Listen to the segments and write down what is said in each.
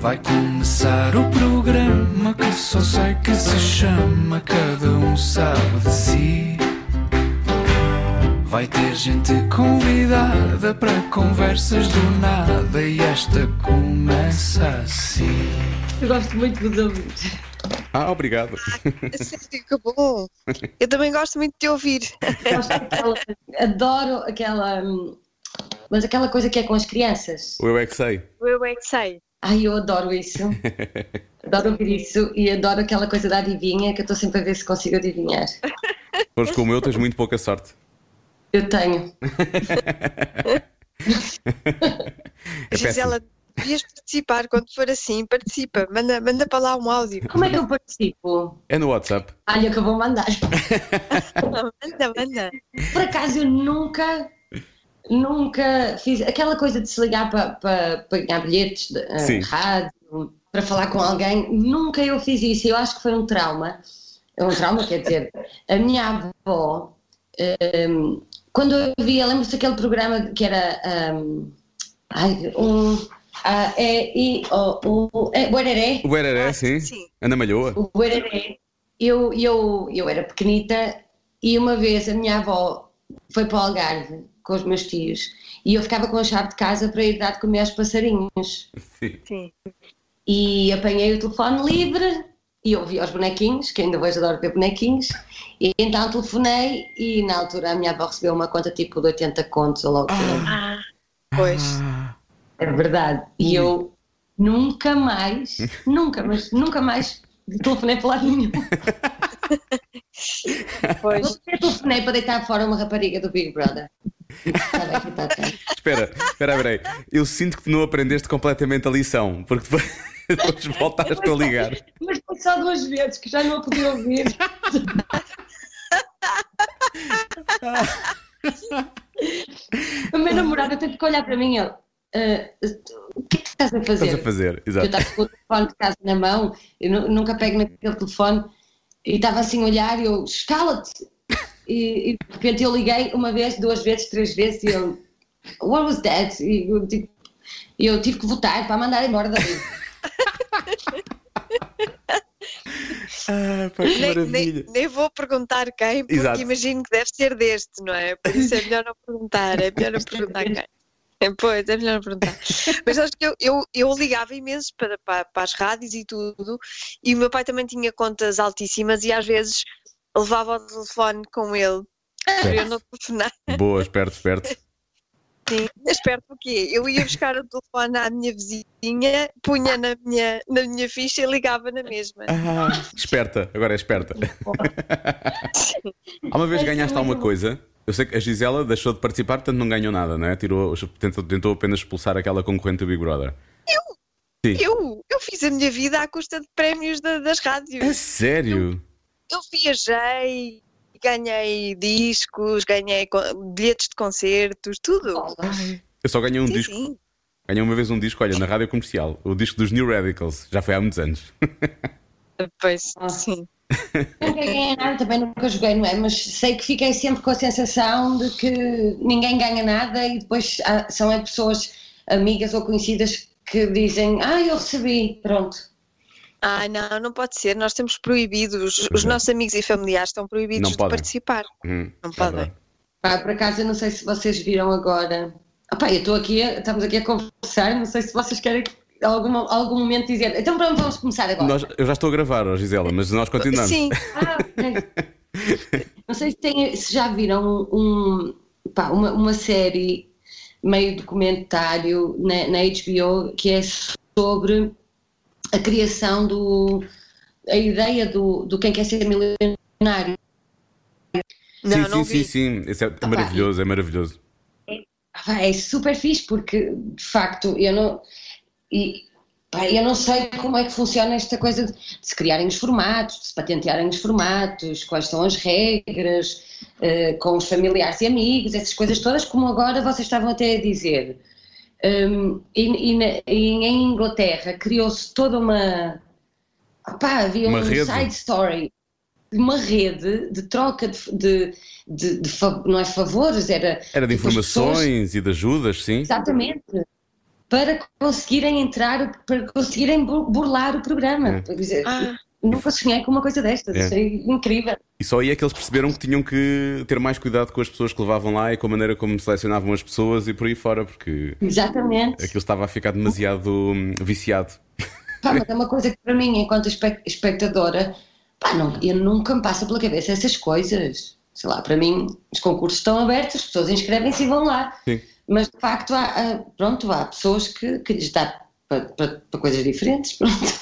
Vai começar o programa que só sei que se chama Cada um sabe de si. Vai ter gente convidada para conversas do nada e esta começa assim. Eu gosto muito de ouvir. Ah, obrigado. Sério, que bom. Eu também gosto muito de te ouvir. Gosto daquela- adoro aquela. hum, Mas aquela coisa que é com as crianças. O Eu é que sei. Eu é que sei. Ai, eu adoro isso. Adoro ouvir isso e adoro aquela coisa da adivinha que eu estou sempre a ver se consigo adivinhar. Fores como eu, tens muito pouca sorte. Eu tenho. É Gisela, devias participar quando for assim. Participa, manda, manda para lá um áudio. Como é que eu participo? É no WhatsApp. Olha, que eu vou mandar. Manda, manda. Por acaso eu nunca, nunca fiz aquela coisa de se ligar para, para, para ganhar bilhetes de Sim. rádio, para falar com alguém, nunca eu fiz isso. Eu acho que foi um trauma. É um trauma, quer dizer, a minha avó, ehm, quando eu via, lembro-se daquele programa que era um, ai, um. ah, é, e, o, o, é, Buereré. O Ereré, Ah, sim. sim. Ana Malhoa. O Buereré, eu, eu, eu era pequenita e uma vez a minha avó foi para o Algarve com os meus tios e eu ficava com a chave de casa para ir dar de comer aos passarinhos. Sim. Sim. E apanhei o telefone livre e ouvi aos bonequinhos, que ainda hoje adoro ver bonequinhos, e então telefonei e na altura a minha avó recebeu uma conta tipo de 80 contos ou logo. Ah, pois. Ah, É verdade. E eu nunca mais, nunca, mas nunca mais telefonei para lado nenhum. Pois. Eu telefonei para deitar fora uma rapariga do Big Brother. Tá, espera, espera, espera aí. Eu sinto que tu não aprendeste completamente a lição, porque depois, depois voltaste a ligar. Mas foi só duas vezes que já não a podia ouvir. o meu namorado teve que olhar para mim e ele. "Ah, o que é que estás a fazer? Estás a fazer, Eu exato. estava com o telefone de casa na mão, eu nu- nunca pego naquele telefone e estava assim a olhar e eu, escala-te! E, e de repente eu liguei uma vez, duas vezes, três vezes e ele, what was that? E eu, tipo, eu tive que votar para mandar embora dali. Ah, pá, que Nem, maravilha. nem, nem vou perguntar quem, porque Exato. imagino que deve ser deste, não é? Por isso é melhor não perguntar, é melhor não perguntar quem. É, Pois, é melhor não perguntar. Mas acho que eu, eu, eu ligava imenso para, para, para as rádios e tudo, e o meu pai também tinha contas altíssimas e às vezes levava o telefone com ele para eu não telefonar. Boa, esperto, esperto. Sim, esperto o quê? Eu ia buscar o telefone à minha vizinha, punha na minha, na minha ficha e ligava na mesma. Ah, esperta, agora é esperta. Alguma vez ganhaste alguma coisa? Eu sei que a Gisela deixou de participar, portanto não ganhou nada, não é? Tirou, tentou, tentou apenas expulsar aquela concorrente do Big Brother. Eu, eu fiz a minha vida à custa de prémios da- das rádios. É sério? Eu viajei, ganhei discos, ganhei bilhetes de concertos, tudo. Eu só ganhei um sim, disco. sim. Ganhei uma vez um disco, olha, na rádio comercial. O disco dos New Radicals. Já foi há muitos anos. Pois, Ah. sim. Nunca ganhei nada, também nunca joguei, não é? Mas sei que fiquei sempre com a sensação de que ninguém ganha nada e depois há- são é pessoas amigas ou conhecidas que dizem, ah, eu recebi, pronto. Ah, não, não pode ser. Nós temos proibidos, os, é. nossos amigos e familiares estão proibidos Não de podem. participar. Hum, Não é podem. verdade. Pá, por acaso, eu não sei se vocês viram agora. Ah, pá, eu estou aqui, a- estamos aqui a conversar, não sei se vocês querem em algum, algum momento dizer. Então, pronto, vamos começar agora. Nós- eu já estou a gravar, ó, Gisela, mas nós continuamos. Sim, Ah, ok. Não sei se, têm- se já viram um, pá, uma, uma série meio documentário na, na HBO que é sobre a criação do. a ideia do, do quem quer ser milionário. não, sim, não sim, vi. sim, sim. Isso é pá, maravilhoso, é maravilhoso. Pá, é super fixe porque, de facto, eu não. E, pá, eu não sei como é que funciona esta coisa de, de se criarem os formatos, de se patentearem os formatos, quais são as regras, eh, com os familiares e amigos, essas coisas todas, como agora vocês estavam até a dizer. Um, e, e na- e em Inglaterra criou-se toda uma. Opá, havia Uma um rede. side story, uma rede de troca de, de, de- de não é favores, era Era de Tipo, as pessoas- informações e de ajudas, sim. Exatamente. para conseguirem entrar, para conseguirem bu- burlar o programa. É. Ah. Nunca sonhei com uma coisa destas, É. achei incrível. E só aí é que eles perceberam que tinham que ter mais cuidado com as pessoas que levavam lá e com a maneira como selecionavam as pessoas e por aí fora, porque Exatamente. aquilo estava a ficar demasiado hum, viciado. Pá, mas é uma coisa que para mim, enquanto espe- espectadora, pá, não, eu nunca me passa pela cabeça essas coisas. Sei lá, para mim, os concursos estão abertos, as pessoas inscrevem-se e vão lá. Sim. Mas de facto, há, há- pronto, há pessoas que, que lhes dá para, para- para coisas diferentes. Pronto.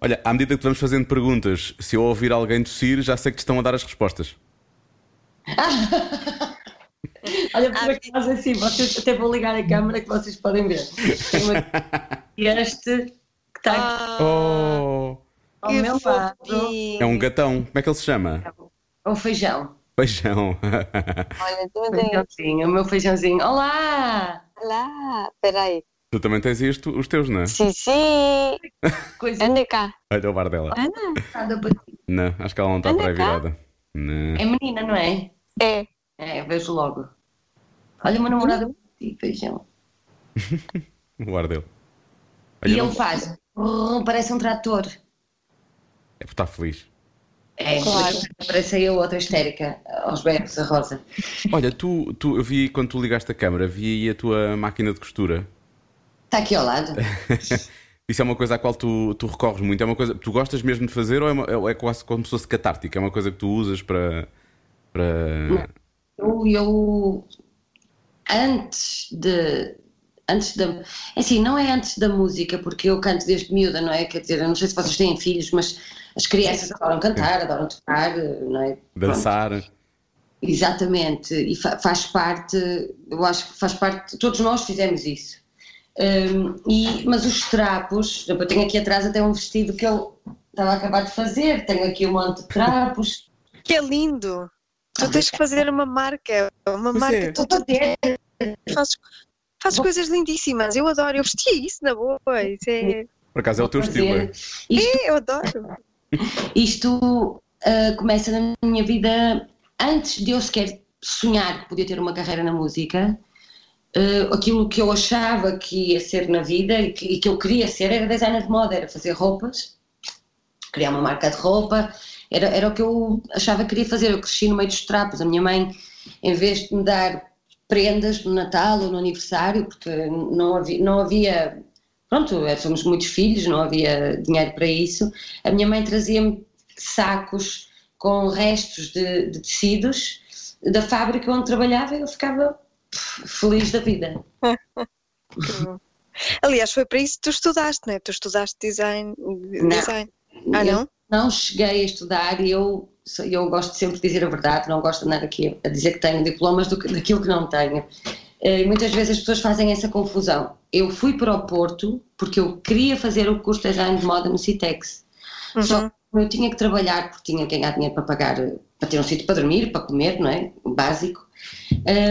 Olha, à medida que vamos fazendo perguntas, se eu ouvir alguém tossir, já sei que te estão a dar as respostas. Olha, por Ah, acaso assim, vocês até vou ligar a câmera que vocês podem ver. Aqui este que está aqui Ah, Oh! ao meu lado. É um gatão. Como é que ele se chama? É o feijão. Feijão. Olha, tem. Feijãozinho, o meu feijãozinho. Olá! Lá, peraí. Tu também tens isto, os teus, não é? Sim, sim. Coisa Anda cá. Olha o bar dela. Ana? Não, acho que ela não está para aí cá. virada. Não. É menina, não é? É. É, vejo logo. Olha, o meu namorado é para ti, feijão. O bar dele. E Olha, não- ele faz. Parece um trator. É por estar feliz. É, Claro. parece aí a outra histérica, aos berros, a Rosa. Olha, tu, tu, eu vi quando tu ligaste a câmara, vi aí a tua máquina de costura. Está aqui ao lado. Isso é uma coisa à qual tu, tu recorres muito? É uma coisa que tu gostas mesmo de fazer ou é, uma- é quase como se fosse catártica? É uma coisa que tu usas para. para... Eu, eu antes de. Antes da. é Assim, não é antes da música, porque eu canto desde miúda, não é? Quer dizer, eu não sei se vocês têm filhos, mas as crianças adoram cantar, adoram tocar, não é? Pronto. dançar? Exatamente, e fa- faz parte, eu acho que faz parte, todos nós fizemos isso. Hum, e, mas os trapos, eu tenho aqui atrás até um vestido que eu estava a acabar de fazer, tenho aqui um monte de trapos. Que é lindo. Tu tens que fazer uma marca. Uma Pois marca. é. Tu, Estou a ter, fazes, fazes coisas lindíssimas. Eu adoro. Eu vestia isso na boa. Isso é, Por acaso é o teu estilo, é? Isto, é, eu adoro. isto ah, começa na minha vida antes de eu sequer sonhar que podia ter uma carreira na música. Ah, aquilo que eu achava que ia ser na vida e que, e que eu queria ser era designer de moda, era fazer roupas, criar uma marca de roupa, era, era o que eu achava que queria fazer. Eu cresci no meio dos trapos. A minha mãe, em vez de me dar prendas no Natal ou no aniversário, porque não havia, não havia pronto, somos muitos filhos, não havia dinheiro para isso, a minha mãe trazia-me sacos com restos de, de tecidos da fábrica onde trabalhava e eu ficava feliz da vida. Aliás, foi para isso que tu estudaste, não é? Tu estudaste design. design. Ah, Eu não? não cheguei a estudar e eu, eu gosto sempre de dizer a verdade, não gosto de andar aqui a dizer que tenho diplomas do que, daquilo que não tenho. Eh, E muitas vezes as pessoas fazem essa confusão. Eu fui para o Porto porque eu queria fazer o curso de design de moda no Citex. Só Uhum. que eu tinha que trabalhar porque tinha que ganhar dinheiro para pagar, eh, para ter um sítio para dormir, para comer, não é? O básico.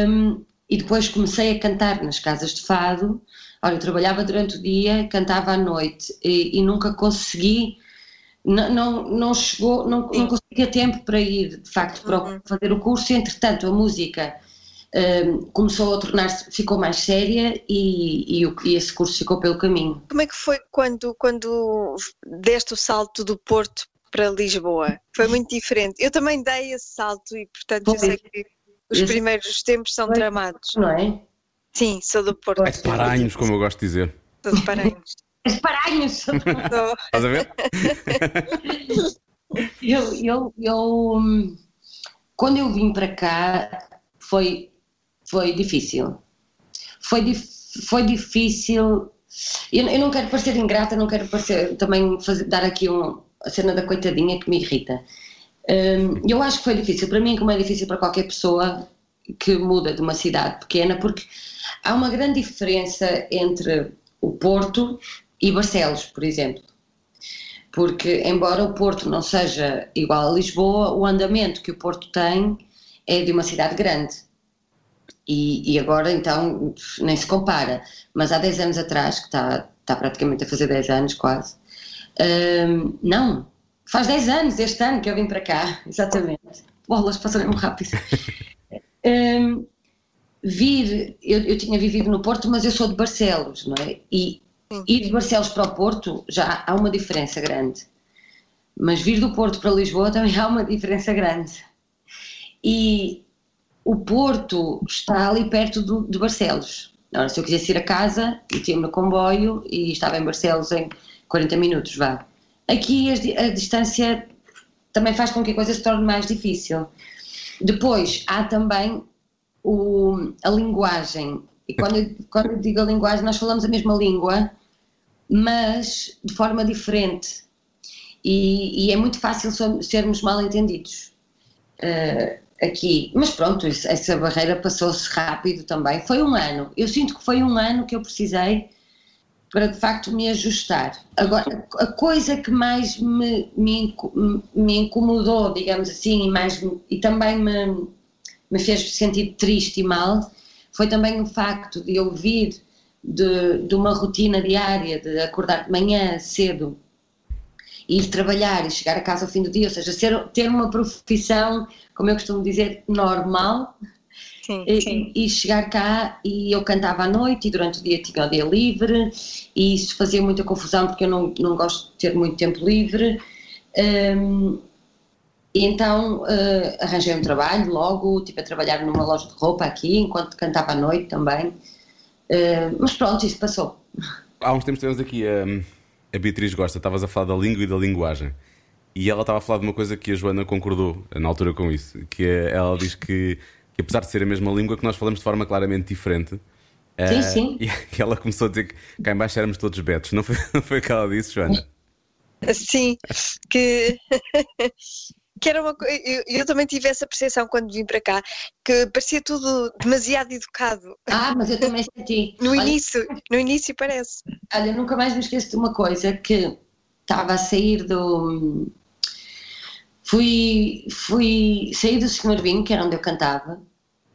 Um, e depois comecei a cantar nas casas de fado. Olha, eu trabalhava durante o dia, cantava à noite e, e nunca consegui, não, não, não chegou, não, não conseguia tempo para ir, de facto, para Uhum. fazer o curso. Entretanto, a música um, começou a tornar-se, ficou mais séria e, e, e esse curso ficou pelo caminho. Como é que foi quando, quando deste o salto do Porto para Lisboa? Foi muito diferente. Eu também dei esse salto e, portanto, eu sei que os Esse- primeiros tempos são Foi. tramados. Não é? Sim, sou do Porto, É de paranhos, como eu gosto de dizer. sou de Paranhos. As paranhos! Sou- Estás a ver? Eu, eu, eu, hum, quando eu vim para cá, foi, foi difícil. Foi, dif- foi difícil. Eu, eu não quero parecer ingrata, não quero parecer, também fazer, dar aqui um, a cena da coitadinha que me irrita. Hum, eu acho que foi difícil, para mim, como é difícil para qualquer pessoa que muda de uma cidade pequena, porque há uma grande diferença entre o Porto e Barcelos, por exemplo porque embora o Porto não seja igual a Lisboa, o andamento que o Porto tem é de uma cidade grande. E, e agora então nem se compara. Mas há 10 anos atrás, que está, está praticamente a fazer 10 anos quase, hum, não, faz 10 anos este ano que eu vim para cá, exatamente. Bolas passaram rápido. Hum, vir, eu, eu tinha vivido no Porto, mas eu sou de Barcelos, não é? E ir de Barcelos para o Porto já há uma diferença grande. Mas vir do Porto para Lisboa também há uma diferença grande. E o Porto está ali perto do, de Barcelos. Ora, se eu quisesse ir a casa, metia-me no comboio e estava em Barcelos em 40 minutos, vá. Aqui a, distância também faz com que a coisa se torne mais difícil. Depois, há também o, a linguagem. E quando eu, quando eu digo a linguagem, nós falamos a mesma língua, mas de forma diferente. E, e é muito fácil sermos mal entendidos. Uh, aqui. Mas pronto, essa barreira passou-se rápido também. Foi um ano. Eu sinto que foi um ano que eu precisei para de facto me ajustar. Agora, a coisa que mais me, me, me incomodou, digamos assim, e, mais, e também me, me fez sentir triste e mal, foi também o facto de eu vir de, de uma rotina diária, de acordar de manhã cedo, ir trabalhar e chegar a casa ao fim do dia, ou seja, ser, ter uma profissão, como eu costumo dizer, normal. Sim, sim. E, e, chegar cá e eu cantava à noite e durante o dia tinha o dia livre e isso fazia muita confusão porque eu não, não gosto de ter muito tempo livre. Um, e então uh, arranjei um trabalho logo, tipo a trabalhar numa loja de roupa aqui, enquanto cantava à noite também. Uh, mas pronto, isso passou. Há uns tempos tivemos aqui um, a Beatriz Gosta, estavas a falar da língua e da linguagem. E ela estava a falar de uma coisa que a Joana concordou na altura com isso, que é, ela diz que, que apesar de ser a mesma língua, que nós falamos de forma claramente diferente. Sim, uh, sim. E, ela começou a dizer que cá em baixo éramos todos betos. Não foi, não foi o que ela disse, Joana? Sim, que que era uma eu, eu também tive essa percepção quando vim para cá, que parecia tudo demasiado educado. Ah, mas eu também senti. No Olha, início, no início parece. Olha, nunca mais me esqueço de uma coisa que estava a sair do fui fui sair do Senhor Vinho, que era onde eu cantava.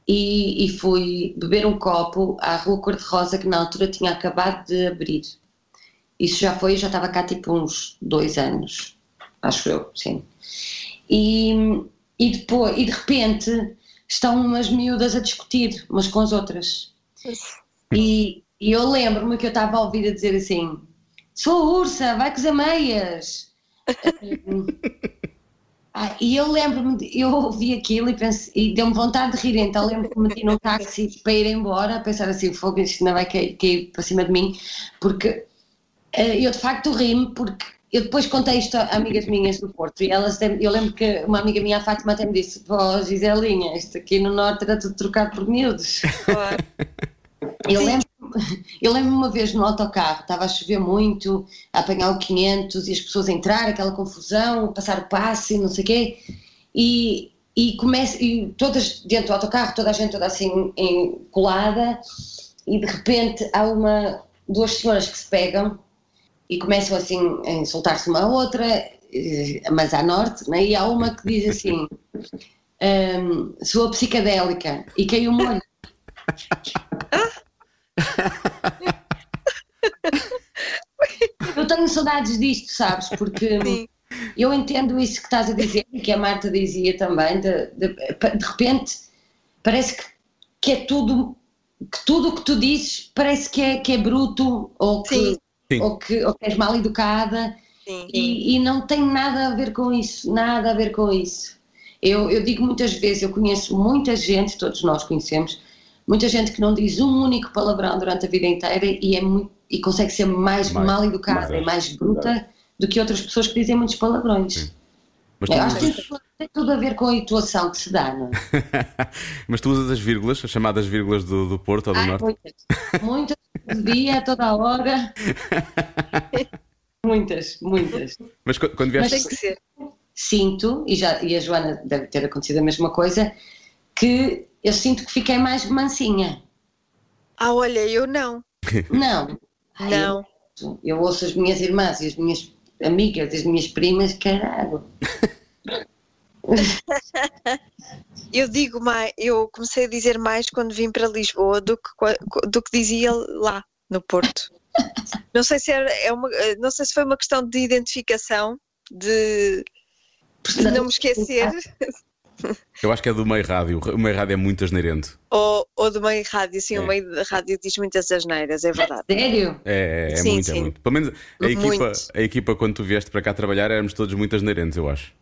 E, e fui beber um copo à Rua Cor-de-Rosa, que na altura tinha acabado de abrir. Isso já foi, já estava cá tipo uns dois anos, acho eu, sim e, e depois, e de repente estão umas miúdas a discutir umas com as outras. E, e eu lembro-me que eu estava a ouvir a dizer assim: sou ursa, vai cozer meias. ah, e eu lembro-me, eu ouvi aquilo e, pense, e deu-me vontade de rir, então lembro-me que meti num táxi para ir embora, a pensar assim: fogo, isto não vai cair, cair para cima de mim, porque uh, eu de facto ri-me, porque eu depois contei isto a amigas minhas do Porto e elas, eu lembro que uma amiga minha, a Fátima, até me disse: Pô, Giselinha, isto aqui no Norte era tudo trocado por miúdos. Claro. Eu lembro, eu lembro uma vez no autocarro, estava a chover muito, a apanhar o 500 e as pessoas a entrar, aquela confusão, passar o passe, não sei o quê, e, e, começa, e todas dentro do autocarro, toda a gente toda assim em, colada, e de repente há uma, duas senhoras que se pegam e começam assim a insultar-se uma a outra, eh, mas à norte, né? e há uma que diz assim: um, sou psicadélica e caiu o molho. Eu tenho saudades disto, sabes? Porque Sim. eu entendo isso que estás a dizer, que a Marta dizia também, de, de, de repente parece que, que é tudo que tudo o que tu dizes parece que é, que é bruto ou que, Sim ou que, ou que és mal educada e, e, não tem nada a ver com isso, nada a ver com isso. Eu, eu digo muitas vezes, eu conheço muita gente, todos nós conhecemos, muita gente que não diz um único palavrão durante a vida inteira e, é muito, e consegue ser mais, mais mal educada mais, e mais bruta do que outras pessoas que dizem muitos palavrões. Sim. Mas acho que tem, tem tudo a ver com a intuação que se dá, não é? Mas tu usas as vírgulas, as chamadas vírgulas do, do Porto ou do Ai, Norte? Muitas, muitas, dia, toda a hora. muitas, muitas. Mas quando vieste. Mas tem que ser. Sinto, e, já, e a Joana deve ter acontecido a mesma coisa, que eu sinto que fiquei mais mansinha. Ah, olha, eu não. Não. Não. Eu, eu ouço as minhas irmãs e as minhas amigas, as minhas primas, caralho. eu digo mais, eu comecei a dizer mais quando vim para Lisboa do que, do que dizia lá no Porto. Não sei se era, é uma, não sei se foi uma questão de identificação, de, de não me esquecer. Eu acho que é do meio rádio. O meio rádio é muito asneirento. Ou, ou do meio rádio, sim, É. o meio rádio diz muitas asneiras, é verdade. Sério? É, é, é Sim, muito, é sim. muito. Pelo menos a equipa, Muito. a equipa, quando tu vieste para cá trabalhar, éramos todos muito asneirentes, eu acho.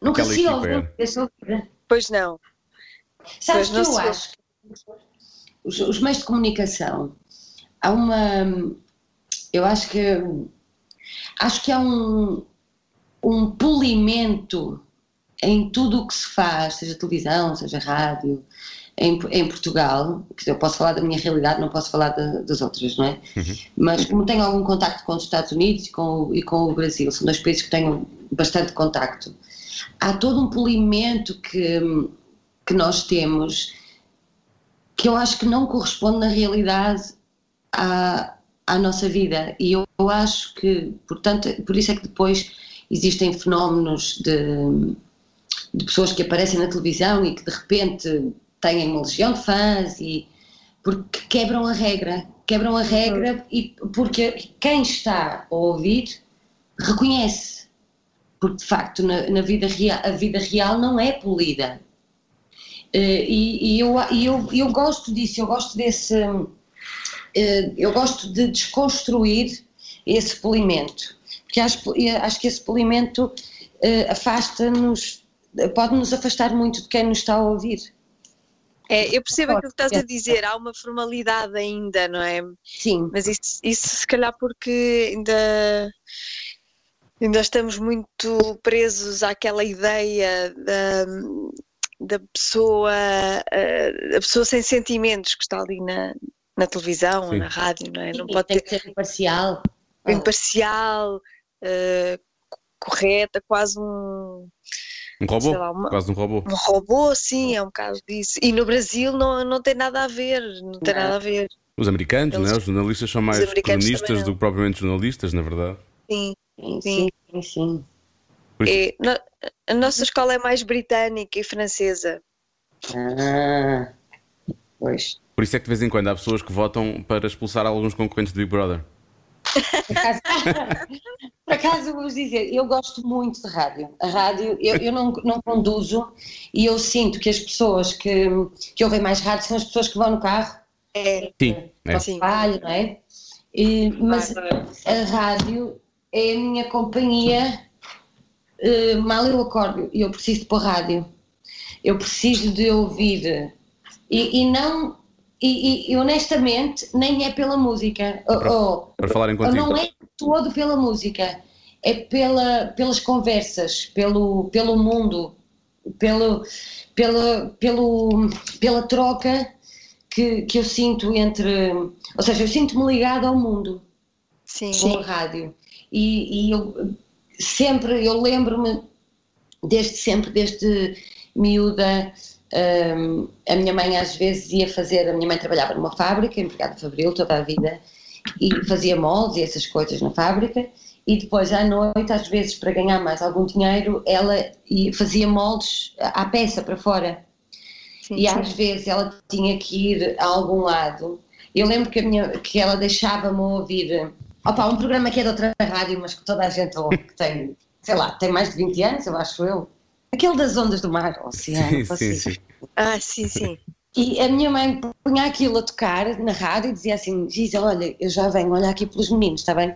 Nunca Aquela se equipa ouve era. vida. Pois não. Sabes Pois que não eu acho que os, os meios de comunicação há uma. Eu acho que acho que há um, um polimento em tudo o que se faz, seja televisão, seja rádio, em, em Portugal. Quer dizer, Eu posso falar da minha realidade, não posso falar da- das outras, não é? Mas como tenho algum contacto com os Estados Unidos e com, o- e com o Brasil, são dois países que tenho bastante contacto, há todo um polimento que, que nós temos que eu acho que não corresponde na realidade à, à nossa vida. E eu, eu acho que, portanto, por isso é que depois existem fenómenos de, de pessoas que aparecem na televisão e que de repente têm uma legião de fãs e porque quebram a regra, quebram a regra e porque quem está a ouvir reconhece, porque de facto na, na vida real, a vida real não é polida. Eh, e, e eu, e eu, eu gosto disso, eu gosto desse, eh, eu gosto de desconstruir esse polimento, porque acho, acho que esse polimento eh, afasta-nos, pode-nos afastar muito de quem nos está a ouvir. É, eu percebo aquilo que estás a dizer, há uma formalidade ainda, não é? Sim, Mas isso, isso se calhar porque ainda, ainda estamos muito presos àquela ideia da, da pessoa, eh, a pessoa sem sentimentos que está ali na, na televisão ou Sim. na rádio, não é? Não Sim, pode tem ter que ser imparcial. imparcial, eh, correta, quase um, Um robô? Sei lá, uma- Quase um robô. um robô, sim, é um caso disso. E no Brasil não, não tem nada a ver, não tem Não. nada a ver. Os americanos, Eles- né? os jornalistas são mais cronistas do que propriamente jornalistas, na verdade. Sim. Sim, Sim. sim, É, no- a nossa escola é mais britânica e francesa. Ah, pois. Por isso é que de vez em quando há pessoas que votam para expulsar alguns concorrentes do Big Brother. Por acaso, por acaso eu vou dizer, eu gosto muito de rádio. A rádio, eu, eu não, não conduzo e eu sinto que as pessoas que, que ouvem mais rádio são as pessoas que vão no carro É, Sim, é. para o Sim. trabalho, não é? E, mas a rádio é a minha companhia. eh, mal eu acordo e eu preciso de pôr rádio. Eu preciso de ouvir. E, e não. E, e- e honestamente, nem é pela música. Ou- ou- Para falarem contigo. não é todo pela música, é pela, pelas conversas, pelo, pelo mundo, pelo, pela, pelo, pela troca que, que eu sinto entre. Ou seja, eu sinto-me ligada ao mundo sim. com a rádio. E, e eu sempre, eu lembro-me, desde sempre, desde miúda, hum, a minha mãe às vezes ia fazer, a minha mãe trabalhava numa fábrica, empregada fabril toda a vida, e fazia moldes e essas coisas na fábrica, e depois à noite, às vezes, para ganhar mais algum dinheiro, ela ia- fazia moldes à peça para fora. sim, E sim. às vezes ela tinha que ir a algum lado. Eu lembro que, a minha, que ela deixava-me ouvir opa, um programa que é de outra rádio, mas que toda a gente ouve, que tem, sei lá, tem mais de 20 anos, eu acho eu. Aquele das ondas do mar, o oceano. Sim, sim, assim. sim. Ah, sim, sim. E a minha mãe punha aquilo a tocar na rádio e dizia assim: Giza, olha, eu já venho olhar aqui pelos meninos, está bem?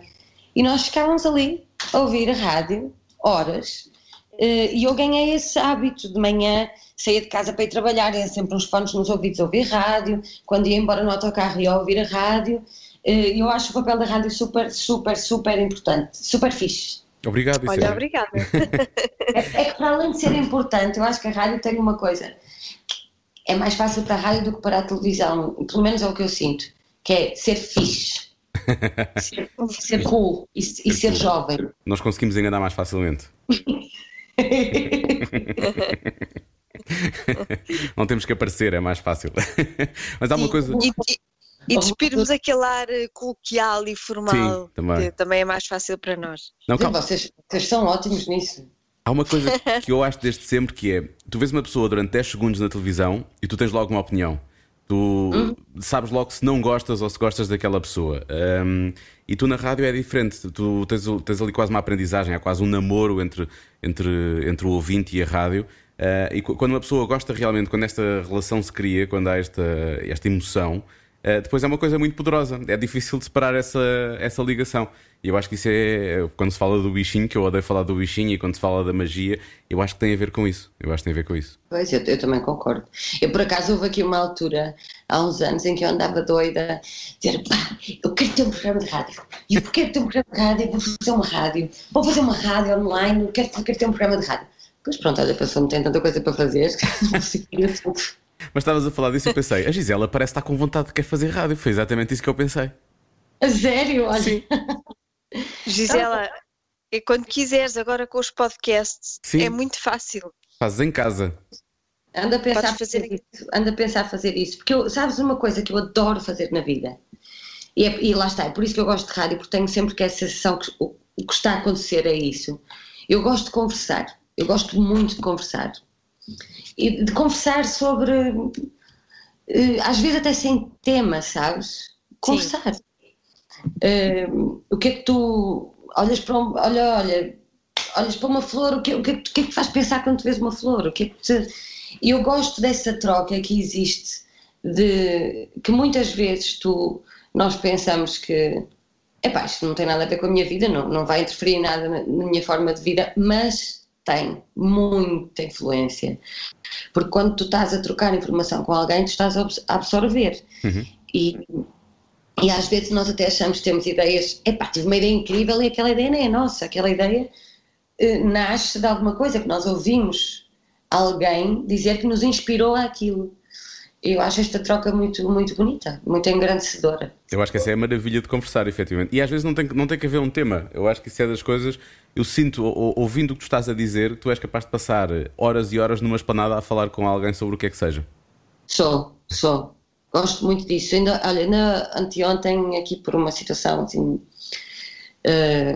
E nós ficávamos ali a ouvir a rádio, horas, eh, e eu ganhei esse hábito de manhã, saía de casa para ir trabalhar, ia sempre uns fones nos ouvidos a ouvir rádio, quando ia embora no autocarro ia ouvir a rádio. Eh, E eu acho o papel da rádio super, super, super importante, super fixe. Obrigado, Olha, é. obrigada. É, é que para além de ser importante, eu acho que a rádio tem uma coisa. É mais fácil para a rádio do que para a televisão, pelo menos é o que eu sinto, que é ser fixe, ser, ser cool e, e ser jovem. Nós conseguimos enganar mais facilmente. Não temos que aparecer, é mais fácil. Mas há uma coisa. E, e, despirmos aquele ar eh, coloquial e formal, Sim, também. que também é mais fácil para nós. Não, calma. Vocês, vocês são ótimos nisso. Há uma coisa que eu acho desde sempre que é: tu vês uma pessoa durante 10 segundos na televisão e tu tens logo uma opinião. Tu sabes logo se não gostas ou se gostas daquela pessoa. Um, e tu na rádio é diferente. Tu tens, tens ali quase uma aprendizagem, há quase um namoro entre, entre, entre o ouvinte e a rádio. Uh, e quando uma pessoa gosta realmente, quando esta relação se cria, quando há esta, esta emoção, uh, depois é uma coisa muito poderosa. É difícil de separar essa, essa ligação. E eu acho que isso é. Quando se fala do bichinho, que eu odeio falar do bichinho, e quando se fala da magia, eu acho que tem a ver com isso. Eu acho que tem a ver com isso. Pois, eu, eu também concordo. Eu, por acaso, houve aqui uma altura, há uns anos, em que eu andava doida, dizer, pá, eu quero ter um programa de rádio. E eu quero ter um programa de rádio, vou fazer uma rádio, vou fazer uma rádio online, quero, quero ter um programa de rádio. Pois pronto, olha, não tem tanta coisa para fazer, Mas estavas a falar disso e eu pensei, a Gisela parece estar com vontade de querer fazer rádio. Foi exatamente isso que eu pensei. A sério? Olha. Sim. Gisela, e quando quiseres agora com os podcasts, Sim. é muito fácil. Fazes em casa. Anda a pensar Podes fazer fazer isso. Anda a pensar fazer isso. Porque eu, sabes uma coisa que eu adoro fazer na vida? E, é- e lá está, é por isso que eu gosto de rádio, porque tenho sempre que essa sensação que o, o que está a acontecer é isso. Eu gosto de conversar. Eu gosto muito de conversar. E de conversar sobre. eh, às vezes até sem tema, sabes? Conversar. Eh, o que é que tu olhas para um, olha, olha, olhas para uma flor, o que, o que, é que- o que é que te faz pensar quando tu vês uma flor? O que é que te- E eu gosto dessa troca que existe de que muitas vezes tu nós pensamos que epá, isto não tem nada a ver com a minha vida, não, não vai interferir nada na, na minha forma de vida, mas tem muita influência. Porque quando tu estás a trocar informação com alguém, tu estás a abs- a absorver. E, e às vezes nós até achamos que temos ideias, epá, tive uma ideia incrível e aquela ideia nem é nossa, aquela ideia eh, nasce de alguma coisa que nós ouvimos alguém dizer que nos inspirou àquilo. Eu acho esta troca muito, muito bonita, muito engrandecedora. Eu acho que essa é a maravilha de conversar, efetivamente. E às vezes não tem, que- não tem que haver um tema. Eu acho que isso é das coisas. Eu sinto, ou- ou- ouvindo o que tu estás a dizer, que tu és capaz de passar horas e horas numa esplanada a falar com alguém sobre o que é que seja. Sou, sou. Gosto muito disso. Ainda, olha, ainda anteontem, aqui por uma situação assim. eh,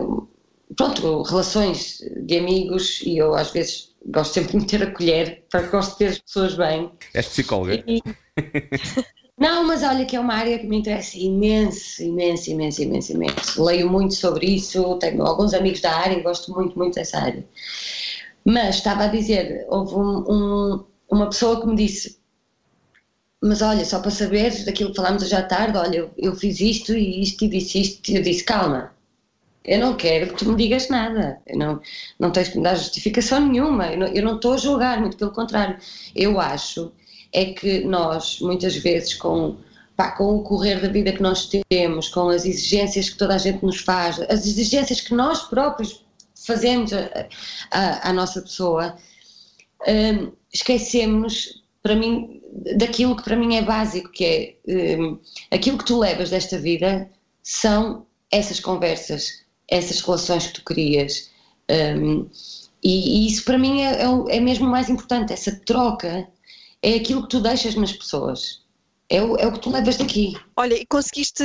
pronto, relações de amigos, e eu às vezes gosto sempre de meter a colher, para gosto de ter as pessoas bem. És psicóloga. E- Não, mas olha que é uma área que me interessa imenso, imenso, imenso, imenso, imenso. Leio muito sobre isso, tenho alguns amigos da área e gosto muito, muito dessa área. Mas estava a dizer, houve um- um- uma pessoa que me disse, mas olha, só para saber daquilo que falámos hoje à tarde, olha, eu, eu fiz isto e isto e disse isto, e eu disse, calma, eu não quero que tu me digas nada, eu não, não tens que me dar justificação nenhuma, eu não, estou a julgar, muito pelo contrário. Eu acho é que nós, muitas vezes, com, pá, com o correr da vida que nós temos, com as exigências que toda a gente nos faz, as exigências que nós próprios fazemos à nossa pessoa, hum, esquecemos, para mim, daquilo que para mim é básico, que é hum, aquilo que tu levas desta vida são essas conversas, essas relações que tu crias. hum, e, e isso para mim é, é é mesmo o mais importante, essa troca é aquilo que tu deixas nas pessoas. É o, é o que tu levas daqui. Olha, e conseguiste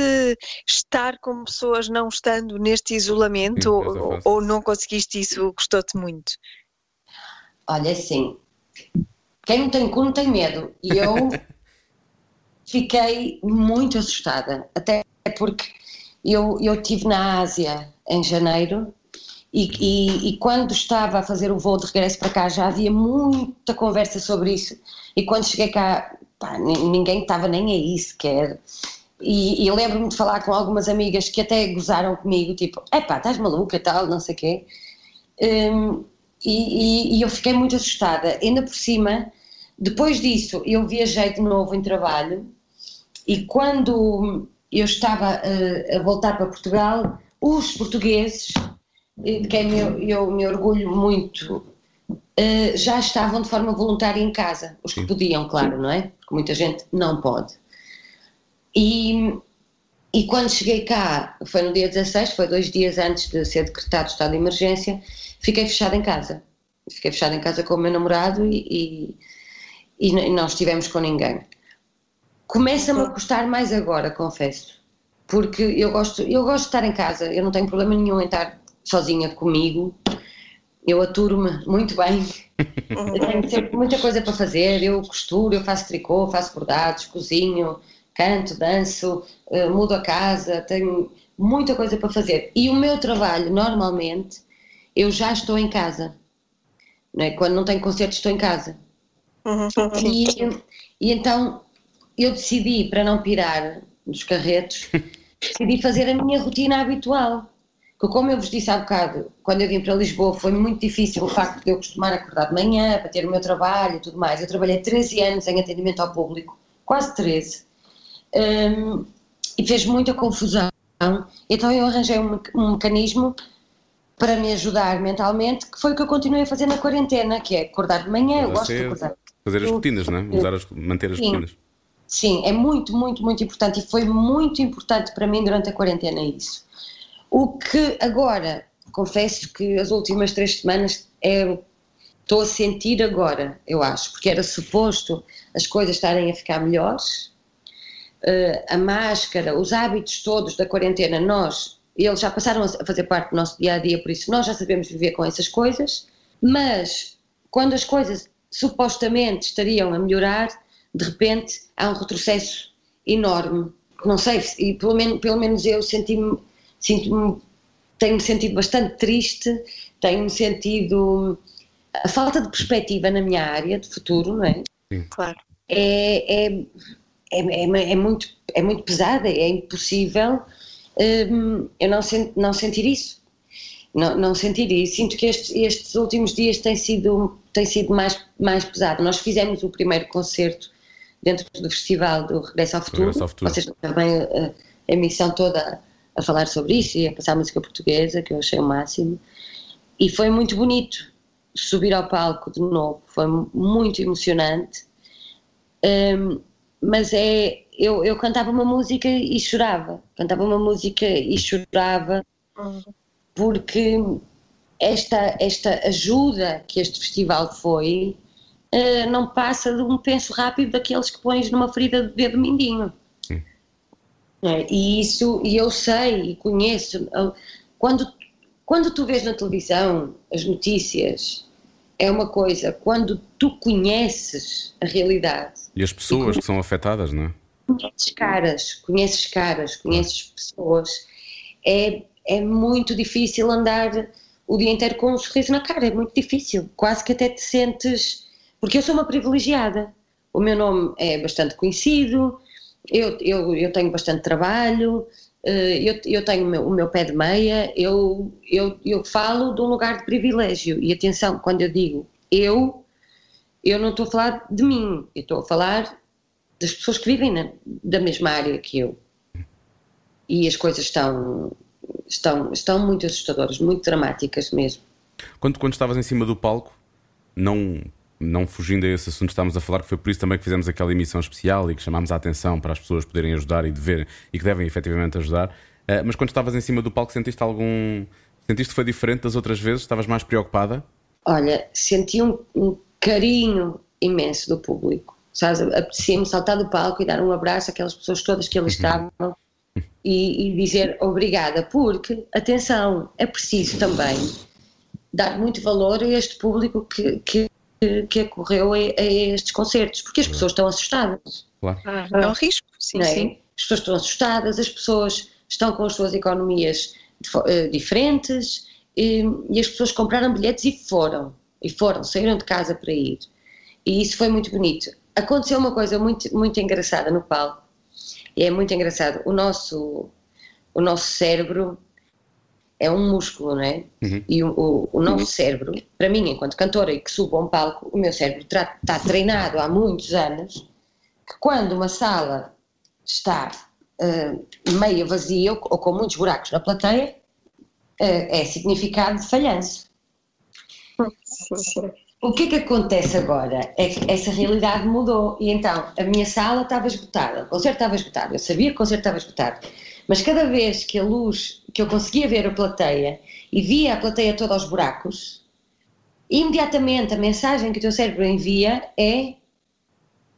estar com pessoas não estando neste isolamento Sim, ou, ou não conseguiste isso? Gostou-te muito? Olha, assim, quem não tem cu não tem medo. E eu fiquei muito assustada, até porque eu, eu estive na Ásia em janeiro e, e, e quando estava a fazer o voo de regresso para cá já havia muita conversa sobre isso. E quando cheguei cá, pá, ni- ninguém estava nem aí sequer. E, e lembro-me de falar com algumas amigas que até gozaram comigo, tipo, epá, estás maluca, tal, não sei o quê. E, e- e eu fiquei muito assustada. Ainda por cima, depois disso, eu viajei de novo em trabalho e quando eu estava eh, a voltar para Portugal, os portugueses, eh, de quem eu, eu me orgulho muito, eh, já estavam de forma voluntária em casa. Os que podiam, claro, não é? Porque muita gente não pode. E, e quando cheguei cá, foi no dia 16, foi dois dias antes de ser decretado estado de emergência, fiquei fechada em casa. Fiquei fechada em casa com o meu namorado e, e, e não estivemos com ninguém. Começa-me a custar mais agora, confesso, porque eu gosto, eu gosto de estar em casa, eu não tenho problema nenhum em estar sozinha comigo, eu aturo-me muito bem, eu tenho sempre muita coisa para fazer, eu costuro, eu faço tricô, faço bordados, cozinho, canto, danço, eh, mudo a casa, tenho muita coisa para fazer. E o meu trabalho, normalmente, eu já estou em casa. não é? quando não tenho concertos estou em casa. Uhum. E, e então eu decidi, para não pirar dos carretos, decidi fazer a minha rotina habitual. Que como eu vos disse há bocado, quando eu vim para Lisboa foi muito difícil o facto de eu costumar acordar de manhã para ter o meu trabalho e tudo mais. Eu trabalhei 13 anos em atendimento ao público, quase 13, um, e fez muita confusão. Então eu arranjei um, um mecanismo para me ajudar mentalmente, que foi o que eu continuei a fazer na quarentena, que é acordar de manhã, eu gosto de acordar. Fazer as rotinas, não é? Usar as, manter as Sim. rotinas. Sim, é muito, muito, muito importante e foi muito importante para mim durante a quarentena isso. O que agora, confesso que as últimas três semanas é, estou a sentir agora, eu acho, porque era suposto as coisas estarem a ficar melhores, eh, a máscara, os hábitos todos da quarentena, nós, eles já passaram a fazer parte do nosso dia a dia, por isso nós já sabemos viver com essas coisas, mas quando as coisas supostamente estariam a melhorar, de repente há um retrocesso enorme. Não sei, e pelo menos, pelo menos eu senti-me, sinto-me, tenho-me sentido bastante triste, tenho-me sentido a falta de perspectiva na minha área de futuro, não é? Claro. É, é, é, é, é muito, é muito pesada, é impossível hum, eu não, sen- não sentir isso. Não, não sentir isso. Sinto que estes, estes últimos dias têm sido, têm sido mais, mais pesado. Nós fizemos o primeiro concerto dentro do festival do Regresso ao Futuro. Regresso ao Futuro. Vocês também a, a emissão toda a falar sobre isso e a passar música portuguesa, que eu achei o máximo. E foi muito bonito subir ao palco de novo, foi muito emocionante. Hum, mas é, eu, eu cantava uma música e chorava, cantava uma música e chorava porque esta, esta ajuda que este festival foi eh, não passa de um penso rápido daqueles que pões numa ferida de dedo mindinho. É, e isso, e eu sei e conheço, eu- quando, quando tu vês na televisão as notícias, é uma coisa, quando tu conheces a realidade, E as pessoas que são afetadas, não é? conheces caras, conheces caras, conheces pessoas, é, é muito difícil andar o dia inteiro com um sorriso na cara, é muito difícil, quase que até te sentes, porque eu sou uma privilegiada, o meu nome é bastante conhecido, eu, eu, eu tenho bastante trabalho, eh, eu, eu tenho o meu, o meu pé de meia, eu, eu, eu falo de um lugar de privilégio, e atenção, quando eu digo eu, eu não estou a falar de mim, eu estou a falar das pessoas que vivem na, da mesma área que eu. E as coisas estão, estão, estão muito assustadoras, muito dramáticas mesmo. Quando, quando estavas em cima do palco, não, não fugindo a esse assunto estávamos a falar, que foi por isso também que fizemos aquela emissão especial e que chamámos a atenção para as pessoas poderem ajudar e dever e que devem efetivamente ajudar. Eh, mas quando estavas em cima do palco, sentiste algum. Sentiste que foi diferente das outras vezes? Estavas mais preocupada? Olha, senti um, um carinho imenso do público. Sabes, apetecia-me saltar do palco e dar um abraço àquelas pessoas todas que ali estavam e, e dizer obrigada, porque, atenção, é preciso também dar muito valor a este público que, que, que acorreu a, a estes concertos, porque as pessoas estão assustadas. Claro. É um risco, sim, não é? sim. As pessoas estão assustadas, as pessoas estão com as suas economias eh, diferentes e, e as pessoas compraram bilhetes e foram, e foram, saíram de casa para ir. E isso foi muito bonito. Aconteceu uma coisa muito, muito engraçada no palco, e é muito engraçado. O nosso, o nosso cérebro é um músculo, não é? Uhum. E o, o, o nosso cérebro, para mim, enquanto cantora e que subo a um palco, o meu cérebro está treinado há muitos anos que quando uma sala está eh, meia vazia ou, ou com muitos buracos na plateia, eh, é significado de falhanço. O que é que acontece agora? É que essa realidade mudou e então a minha sala estava esgotada, o concerto estava esgotado, eu sabia que o concerto estava esgotado, mas cada vez que a luz, que eu conseguia ver a plateia e via a plateia toda aos buracos, imediatamente a mensagem que o teu cérebro envia é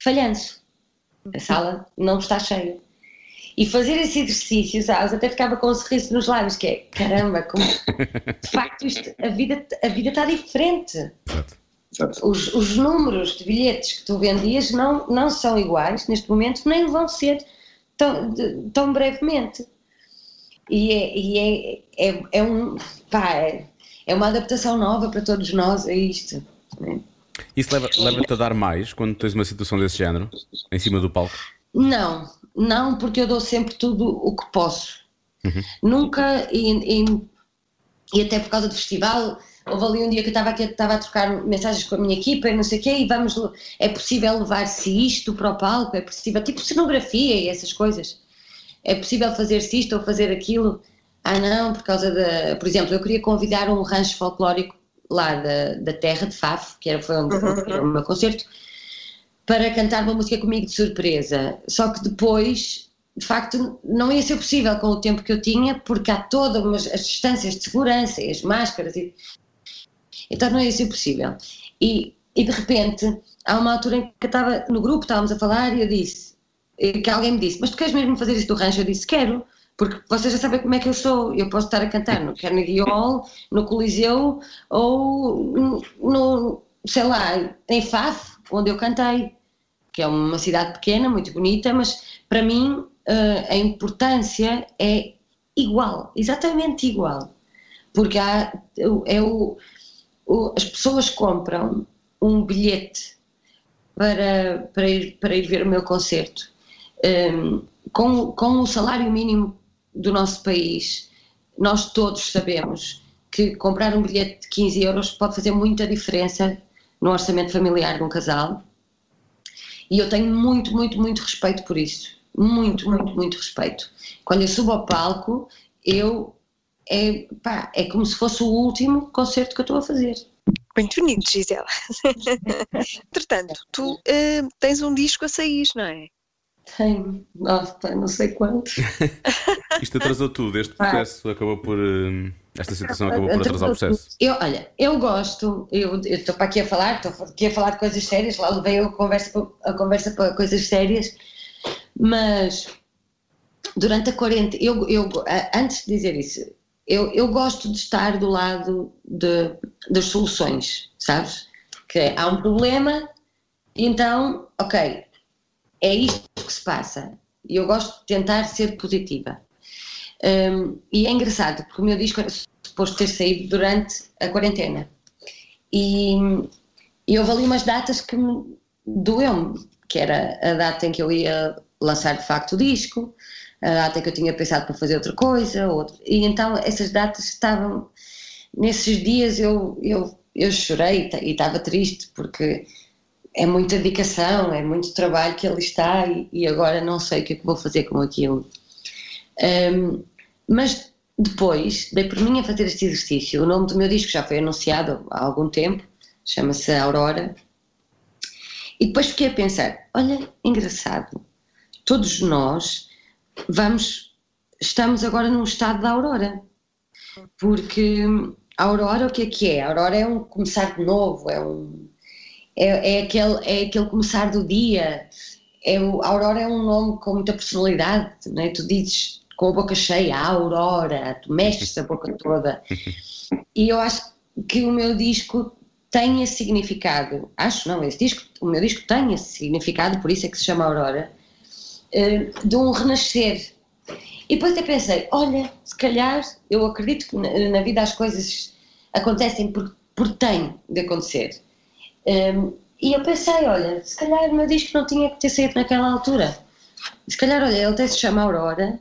falhanço. A sala não está cheia. E fazer esse exercício, sabes, até ficava com um sorriso nos lábios, que é, caramba, como... de facto isto, a, vida, a vida está diferente. Exato. Os, os números de bilhetes que tu vendias não, não são iguais neste momento, nem vão ser tão, de- tão brevemente. E, é, e é, é, é um, pá, é, é uma adaptação nova para todos nós a isto. né? Isso leva- leva-te a dar mais quando tens uma situação desse género, em cima do palco? Não, não, porque eu dou sempre tudo o que posso. Nunca, e, e- e até por causa do festival, houve ali um dia que eu estava aqui, estava a trocar mensagens com a minha equipa e não sei o quê, e vamos, é possível levar-se isto para o palco, é possível, tipo cenografia e essas coisas. É possível fazer-se isto ou fazer aquilo? Ah não, por causa da, por exemplo, eu queria convidar um rancho folclórico lá da, da terra de Faf, que era, foi era o meu concerto, para cantar uma música comigo de surpresa. Só que depois, de facto, não ia ser possível com o tempo que eu tinha, porque há todas as distâncias de segurança e as máscaras. E, então não ia ser possível. E, e de repente, há uma altura em que eu estava no grupo, estávamos a falar e eu disse, que alguém me disse, mas tu queres mesmo fazer isso do rancho? Eu disse, quero. Porque vocês já sabem como é que eu sou, eu posso estar a cantar no Carnegie Hall, no Coliseu ou no, sei lá, em Faf, onde eu cantei que é uma cidade pequena, muito bonita, mas para mim eh, a importância é igual, exatamente igual. Porque há, é o- as pessoas compram um bilhete para, para, ir, para ir ver o meu concerto. Ehm, com, com o salário mínimo do nosso país, nós todos sabemos que comprar um bilhete de 15 euros pode fazer muita diferença no orçamento familiar de um casal. E eu tenho muito, muito, muito respeito por isso. Muito, muito, muito respeito. Quando eu subo ao palco, eu. É, pá, é como se fosse o último concerto que eu estou a fazer. Muito bonito, Gisela. Entretanto, tu eh, tens um disco a sair, não é? Tenho, nossa, não sei quanto. Isto atrasou tudo, este Ah. processo acabou por. hum, Esta situação acabou por atrasar o processo. Eu, olha, eu gosto, eu estou para aqui a falar, estou aqui a falar de coisas sérias, lá levei a conversa, para- a conversa para coisas sérias, mas durante a quarentena, eu, eu, antes de dizer isso, eu, eu gosto de estar do lado de, das soluções, sabes? Que há um problema, então, ok, é isto que se passa. E eu gosto de tentar ser positiva. Um, e é engraçado, porque o meu disco era suposto ter saído durante a quarentena. E, e houve ali umas datas que me doeu-me, que era a data em que eu ia lançar de facto o disco, a data em que eu tinha pensado para fazer outra coisa, outra, e então essas datas estavam. Nesses dias eu, eu, eu chorei e estava triste, porque é muita dedicação, é muito trabalho que ali está, e, e agora não sei o que é que vou fazer com aquilo. Um, mas depois dei por mim a fazer este exercício. O nome do meu disco já foi anunciado há algum tempo, chama-se Aurora. E depois fiquei a pensar: olha, engraçado, todos nós vamos, estamos agora num estado da Aurora. Porque a Aurora, o que é que é? A Aurora é um começar de novo, é um. É, é, aquele, é aquele começar do dia. É o, a Aurora é um nome com muita personalidade, não é? Tu dizes com a boca cheia, a Aurora, tu mexes a boca toda. E eu acho que o meu disco tem esse significado. Acho não, esse disco, o meu disco tem esse significado, por isso é que se chama Aurora, eh, de um renascer. E depois até pensei, olha, se calhar eu acredito que na, na vida as coisas acontecem por, por tem de acontecer. Um, e eu pensei, olha, se calhar o meu disco não tinha que ter saído naquela altura. Se calhar, olha, ele até se chama Aurora,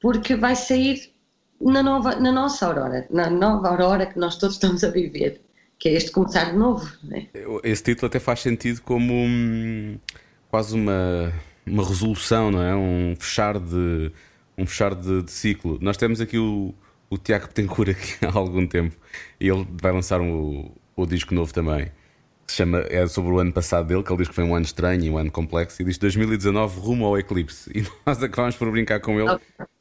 porque vai sair na, nova, na nossa Aurora, na nova Aurora que nós todos estamos a viver, que é este começar de novo. Não é? Esse título até faz sentido como hum, quase uma, uma resolução, não é? Um fechar de, um fechar de, de ciclo. Nós temos aqui o, o Tiago Betancourt aqui há algum tempo e ele vai lançar um, o disco novo também. que Se chama, é sobre o ano passado dele, que ele diz que foi um ano estranho e um ano complexo, e diz 2019 rumo ao eclipse. E nós acabámos por brincar com ele,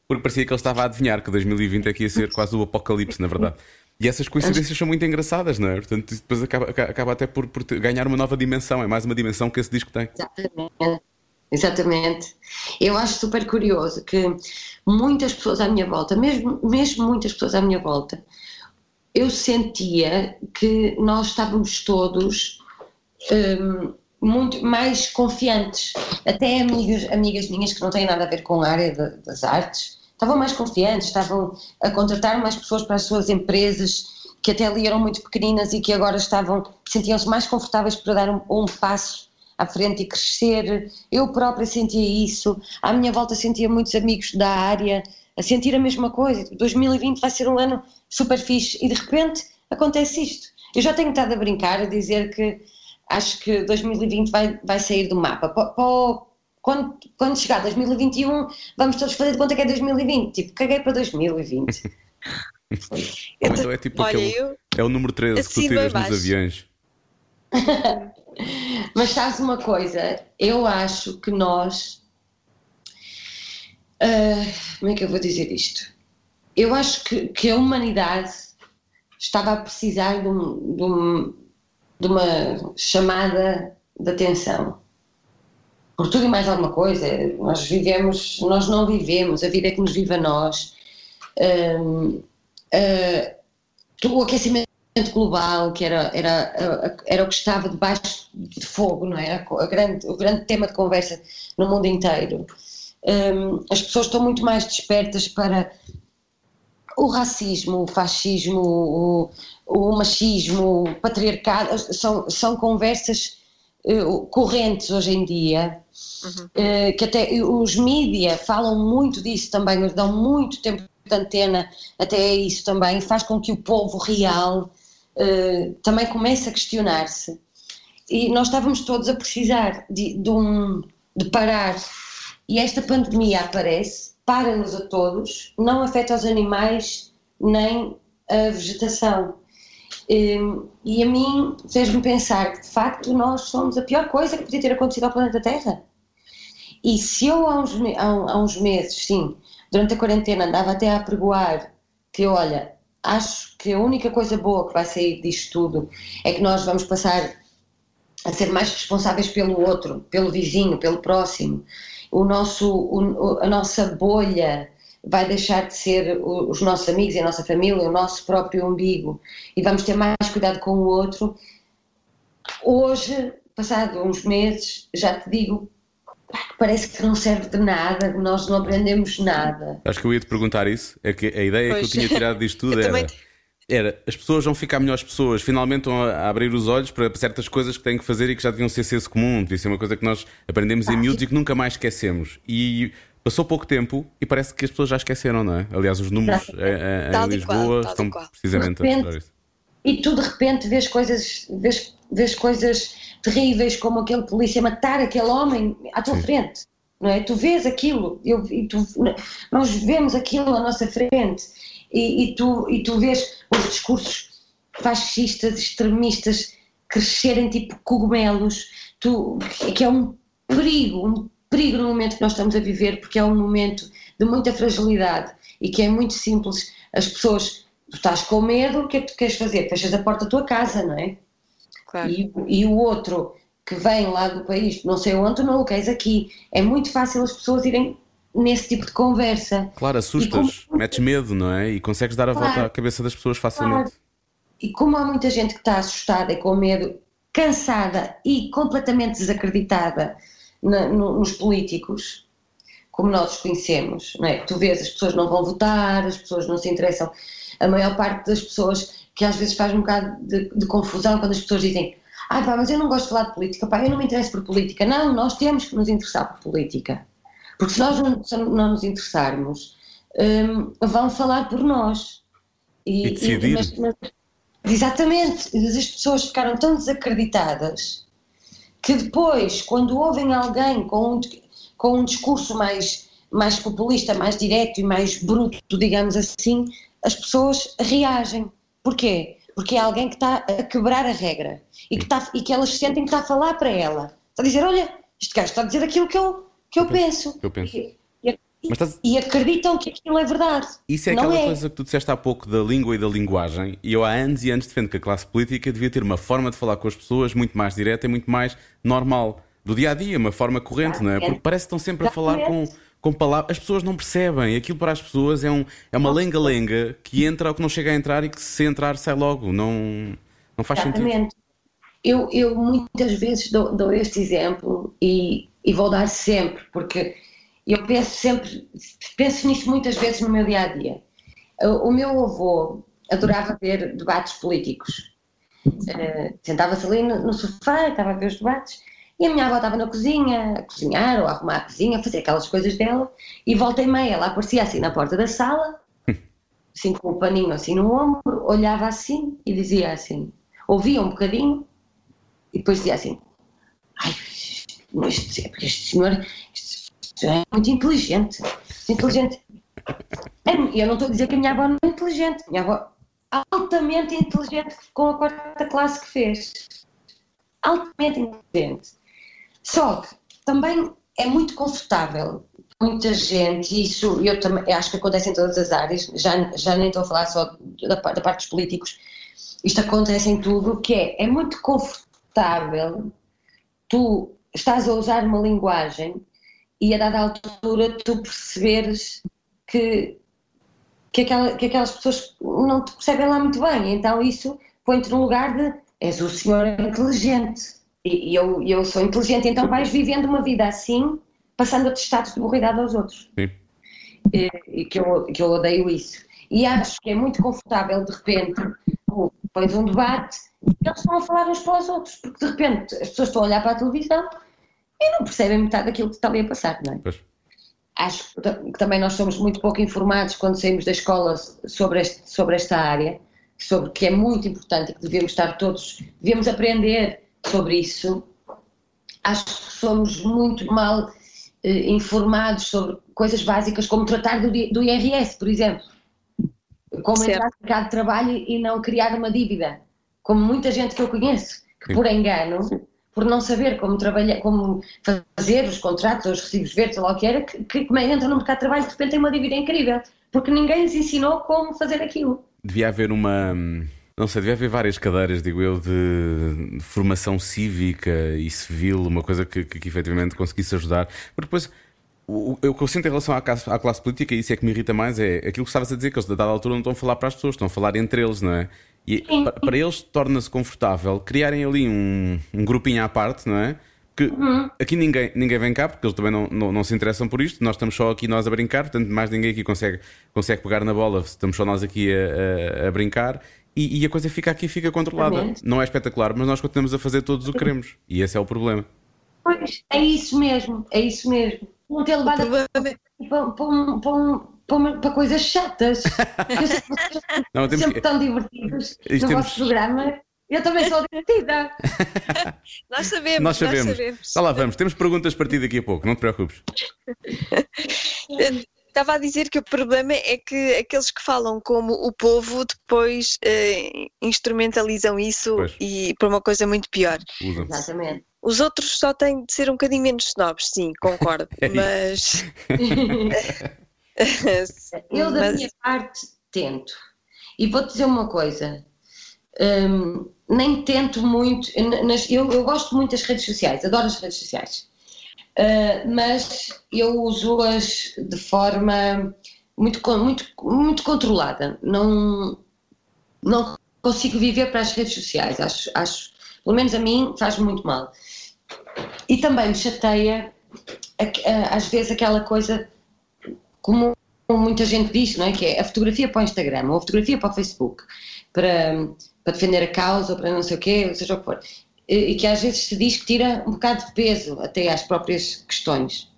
porque parecia que ele estava a adivinhar que 2020 aqui ia ser quase o apocalipse, na verdade. E essas coincidências são muito engraçadas, não é? Portanto, depois acaba, acaba até por, por ganhar uma nova dimensão, é mais uma dimensão que esse disco tem. Exatamente. Exatamente. Eu acho super curioso que muitas pessoas à minha volta, mesmo, mesmo muitas pessoas à minha volta, eu sentia que nós estávamos todos hum, muito mais confiantes. Até amigas, amigas minhas que não têm nada a ver com a área da- das artes, estavam mais confiantes, estavam a contratar mais pessoas para as suas empresas, que até ali eram muito pequeninas e que agora estavam, sentiam-se mais confortáveis para dar um, um passo à frente e crescer. Eu própria sentia isso, à minha volta sentia muitos amigos da área a sentir a mesma coisa. 2020 vai ser um ano super fixe e de repente acontece isto. Eu já tenho estado a brincar, a dizer que acho que 2020 vai, vai sair do mapa. quando, quando chegar 2021, vamos todos fazer de conta que é 2020. Tipo, caguei para 2020. então é tipo Olha, aquele, eu, é o número 13 assim que tu tiras nos aviões. Mas sabes uma coisa? Eu acho que nós. Uh, como é que eu vou dizer isto? Eu acho que, que a humanidade estava a precisar de, um, de, um, de uma chamada de atenção. Por tudo e mais alguma coisa. Nós vivemos, nós não vivemos, a vida é que nos vive a nós. Uh, uh, o aquecimento global, que era, era, era o que estava debaixo de fogo, não é? A grande, o grande tema de conversa no mundo inteiro. Um, as pessoas estão muito mais despertas para o racismo, o fascismo, o, o machismo, o patriarcado, são, são conversas uh, correntes hoje em dia, uhum. uh, que até os mídia falam muito disso também, dão muito tempo de antena até isso também, faz com que o povo real uh, também comece a questionar-se. E nós estávamos todos a precisar de, de, um, de parar. E esta pandemia aparece, para-nos a todos, não afeta os animais nem a vegetação. E, e a mim fez-me pensar que, de facto, nós somos a pior coisa que podia ter acontecido ao planeta Terra. E se eu, há uns, há, uns meses, sim, durante a quarentena, andava até a apregoar que, olha, acho que a única coisa boa que vai sair disto tudo é que nós vamos passar a ser mais responsáveis pelo outro, pelo vizinho, pelo próximo. O nosso, o, a nossa bolha vai deixar de ser os nossos amigos e a nossa família, o nosso próprio umbigo, e vamos ter mais cuidado com o outro. Hoje, passado uns meses, já te digo parece que não serve de nada, nós não aprendemos nada. Acho que eu ia te perguntar isso. É que a ideia pois. que eu tinha tirado disto tudo era. Também... Era, as pessoas vão ficar melhores pessoas, finalmente vão a abrir os olhos para certas coisas que têm que fazer e que já deviam ser senso comum, devia ser uma coisa que nós aprendemos ah, em miúdos e que nunca mais esquecemos. E passou pouco tempo e parece que as pessoas já esqueceram, não é? Aliás, os números em, em Lisboa qual, estão precisamente repente, a mostrar isso. E tu de repente vês coisas, vês, vês coisas terríveis como aquele polícia matar aquele homem à tua Sim. frente. Não é? Tu vês aquilo, eu, e tu, nós vemos aquilo à nossa frente e, e, tu, e tu vês os discursos fascistas, extremistas crescerem tipo cogumelos, tu, que é um perigo, um perigo no momento que nós estamos a viver, porque é um momento de muita fragilidade e que é muito simples. As pessoas, tu estás com medo, o que é que tu queres fazer? Fechas a porta da tua casa, não é? Claro. E, e, o outro que vem lá do país, não sei onde, não o queres aqui. É muito fácil as pessoas irem nesse tipo de conversa. Claro, assustas, como... metes medo, não é? E consegues dar a claro. volta à cabeça das pessoas facilmente. Claro. E como há muita gente que está assustada e com medo, cansada e completamente desacreditada na, no, nos políticos, como nós os conhecemos, não é? Tu vês, as pessoas não vão votar, as pessoas não se interessam. A maior parte das pessoas que às vezes faz um bocado de, de confusão quando as pessoas dizem ah pá, mas eu não gosto de falar de política, pá, eu não me interesso por política. Não, nós temos que nos interessar por política. Porque se nós não, não nos interessarmos, um, vão falar por nós. E, e decidir. E, mas, mas, exatamente. As pessoas ficaram tão desacreditadas que depois, quando ouvem alguém com um, com um discurso mais, mais populista, mais direto e mais bruto, digamos assim, as pessoas reagem. Porquê? Porque é alguém que está a quebrar a regra e que, está, e que elas sentem que está a falar para ela. Está a dizer: Olha, este gajo está a dizer aquilo que eu, que eu, eu penso. Eu penso. E, e, estás... e, acreditam que aquilo é verdade. Isso é aquela é. coisa que tu disseste há pouco da língua e da linguagem. E eu há anos e anos defendo que a classe política devia ter uma forma de falar com as pessoas muito mais direta e muito mais normal. Do dia a dia, uma forma corrente, não é? Porque parece que estão sempre a falar com com palavras. As pessoas não percebem. Aquilo para as pessoas é, um, é uma lenga-lenga que entra ou que não chega a entrar e que se entrar sai logo. Não, não faz Exatamente. sentido. Eu, eu muitas vezes dou, dou este exemplo e, e, vou dar sempre, porque eu penso sempre, penso nisto muitas vezes no meu dia a dia. O meu avô adorava ver debates políticos. Uh, Sentava-se ali no, no sofá, estava a ver os debates, e a minha avó estava na cozinha, a cozinhar ou a arrumar a cozinha, a fazer aquelas coisas dela, e volta e meia ela aparecia assim na porta da sala, assim com o paninho assim no ombro, olhava assim e dizia assim, ouvia um bocadinho, e depois dizia assim, ai, este, este senhor este, é muito inteligente, inteligente. Eu não estou a dizer que a minha avó não é inteligente, minha avó altamente inteligente com a quarta classe que fez. Altamente inteligente. Só que também é muito confortável. Muita gente, e isso eu também acho que acontece em todas as áreas, já, já nem estou a falar só da, da parte dos políticos, isto acontece em tudo, que é, é muito confortável tu estás a usar uma linguagem e a dada altura tu perceberes que, que, aquela, que aquelas pessoas não te percebem lá muito bem, então isso põe-te no lugar de és o senhor inteligente e eu, eu sou inteligente, então vais vivendo uma vida assim, passando a estados de burridade aos outros. Sim. E, e que, eu, que eu odeio isso. E acho que é muito confortável, de repente, pões um debate e eles estão a falar uns para os outros, porque de repente as pessoas estão a olhar para a televisão e não percebem metade daquilo que está ali a passar, não é? Pois. Acho que também nós somos muito pouco informados quando saímos da escola sobre, este, sobre esta área, sobre que é muito importante e que devemos estar todos, devemos aprender sobre isso. Acho que somos muito mal eh, informados sobre coisas básicas como tratar do, do IRS, por exemplo. Como Certo. entrar no mercado de trabalho e não criar uma dívida. Como muita gente que eu conheço, que Sim. por engano, por não saber como trabalhar, como fazer os contratos, ou os recibos verdes, ou lá o que era, que, que é entra no mercado de trabalho de repente tem uma dívida incrível. Porque ninguém lhes ensinou como fazer aquilo. Devia haver uma. Não sei, devia haver várias cadeiras, digo eu, de formação cívica e civil, uma coisa que, que, que efetivamente conseguisse ajudar. Porque depois, o, o que eu sinto em relação à classe, à classe política, e isso é que me irrita mais, é aquilo que estavas a dizer, que eles, a dada altura, não estão a falar para as pessoas, estão a falar entre eles, não é? E Sim. para eles torna-se confortável criarem ali um, um grupinho à parte, não é? Que aqui ninguém, ninguém vem cá porque eles também não, não, não se interessam por isto. Nós estamos só aqui nós a brincar, portanto, mais ninguém aqui consegue, consegue pegar na bola. Estamos só nós aqui a, a- a brincar e, e a coisa fica aqui, fica controlada. Exatamente. Não é espetacular, mas nós continuamos a fazer todos o que queremos e esse é o problema. Pois, é isso mesmo, é isso mesmo. Não ter levado problema para, para, um- para, um- para uma- para coisas chatas. Não, temos sempre que- tão divertidos no temos- vosso programa. Eu também sou divertida. Nós sabemos, Nós sabemos. sabemos. Está lá, vamos. Temos perguntas para ti daqui a pouco, não te preocupes. Estava a dizer que o problema é que aqueles que falam como o povo depois eh, instrumentalizam isso Pois. e para uma coisa muito pior. Usam. Exatamente. Os outros só têm de ser um bocadinho menos snobs, sim, concordo. É mas. Eu, da mas- minha parte, tento. E vou-te dizer uma coisa. hum, nem tento muito. nas- eu, eu gosto muito das redes sociais, adoro as redes sociais. Uh, mas eu uso-as de forma muito, muito, muito controlada. Não, não consigo viver para as redes sociais. Acho, acho, pelo menos a mim, faz muito mal. E também me chateia, a- a- às vezes, aquela coisa como muita gente diz, não é? Que é a fotografia para o Instagram ou a fotografia para o Facebook para, para defender a causa ou para não sei o quê, ou seja o que for. E, que às vezes se diz que tira um bocado de peso até às próprias questões.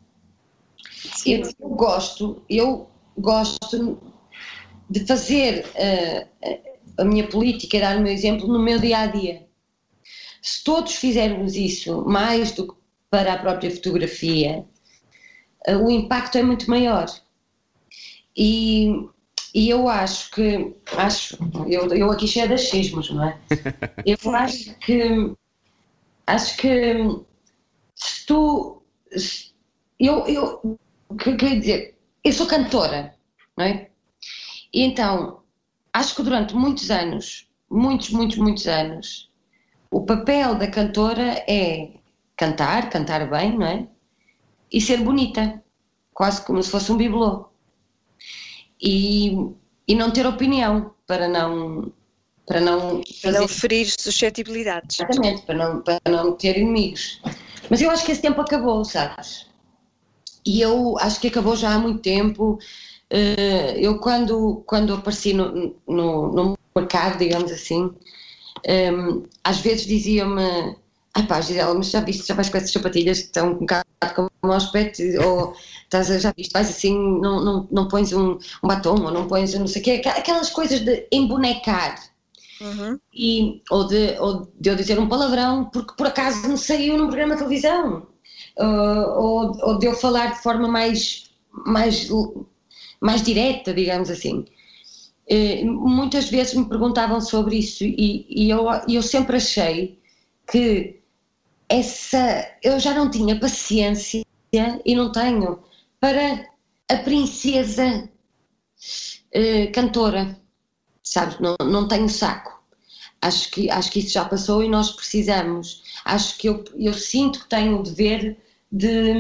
Sim. Eu, gosto, eu gosto de fazer eh, a, a minha política dar o meu exemplo no meu dia a dia. Se todos fizermos isso mais do que para a própria fotografia, eh, o impacto é muito maior. E, e eu acho que, acho, eu, eu aqui cheia de achismos, não é? Eu acho que, acho que se tu, se- eu, eu, que quero dizer, eu sou cantora, não é? E então, acho que durante muitos anos, muitos, muitos, muitos anos, o papel da cantora é cantar, cantar bem, não é? E ser bonita, quase como se fosse um bibelô. E, e não ter opinião, para não, para não fazer Não ferir suscetibilidades. Exatamente, para não, para não ter inimigos. Mas eu acho que esse tempo acabou, sabes? e eu acho que acabou já há muito tempo. Uh, eu, quando, quando apareci no, no, no mercado, digamos assim, um, ehm, às vezes dizia-me. Ah pá, Gisela, mas já viste, já vais com essas sapatilhas que estão um bocado como o aspecto, ou estás a, já viste, vais assim, não, não, não pões um, um batom, ou não pões não sei o quê, aquelas coisas de embonecar. Uhum. E, ou, de, ou de eu dizer um palavrão porque por acaso me saiu num programa de televisão, uh, ou, ou de eu falar de forma mais, mais, mais direta, digamos assim. Uh, muitas vezes me perguntavam sobre isso e, e eu, eu sempre achei que essa eu já não tinha paciência e não tenho para a princesa uh, cantora, sabes? Não, não tenho saco. Acho que, acho que isso já passou e nós precisamos. Acho que eu, eu sinto que tenho o dever de,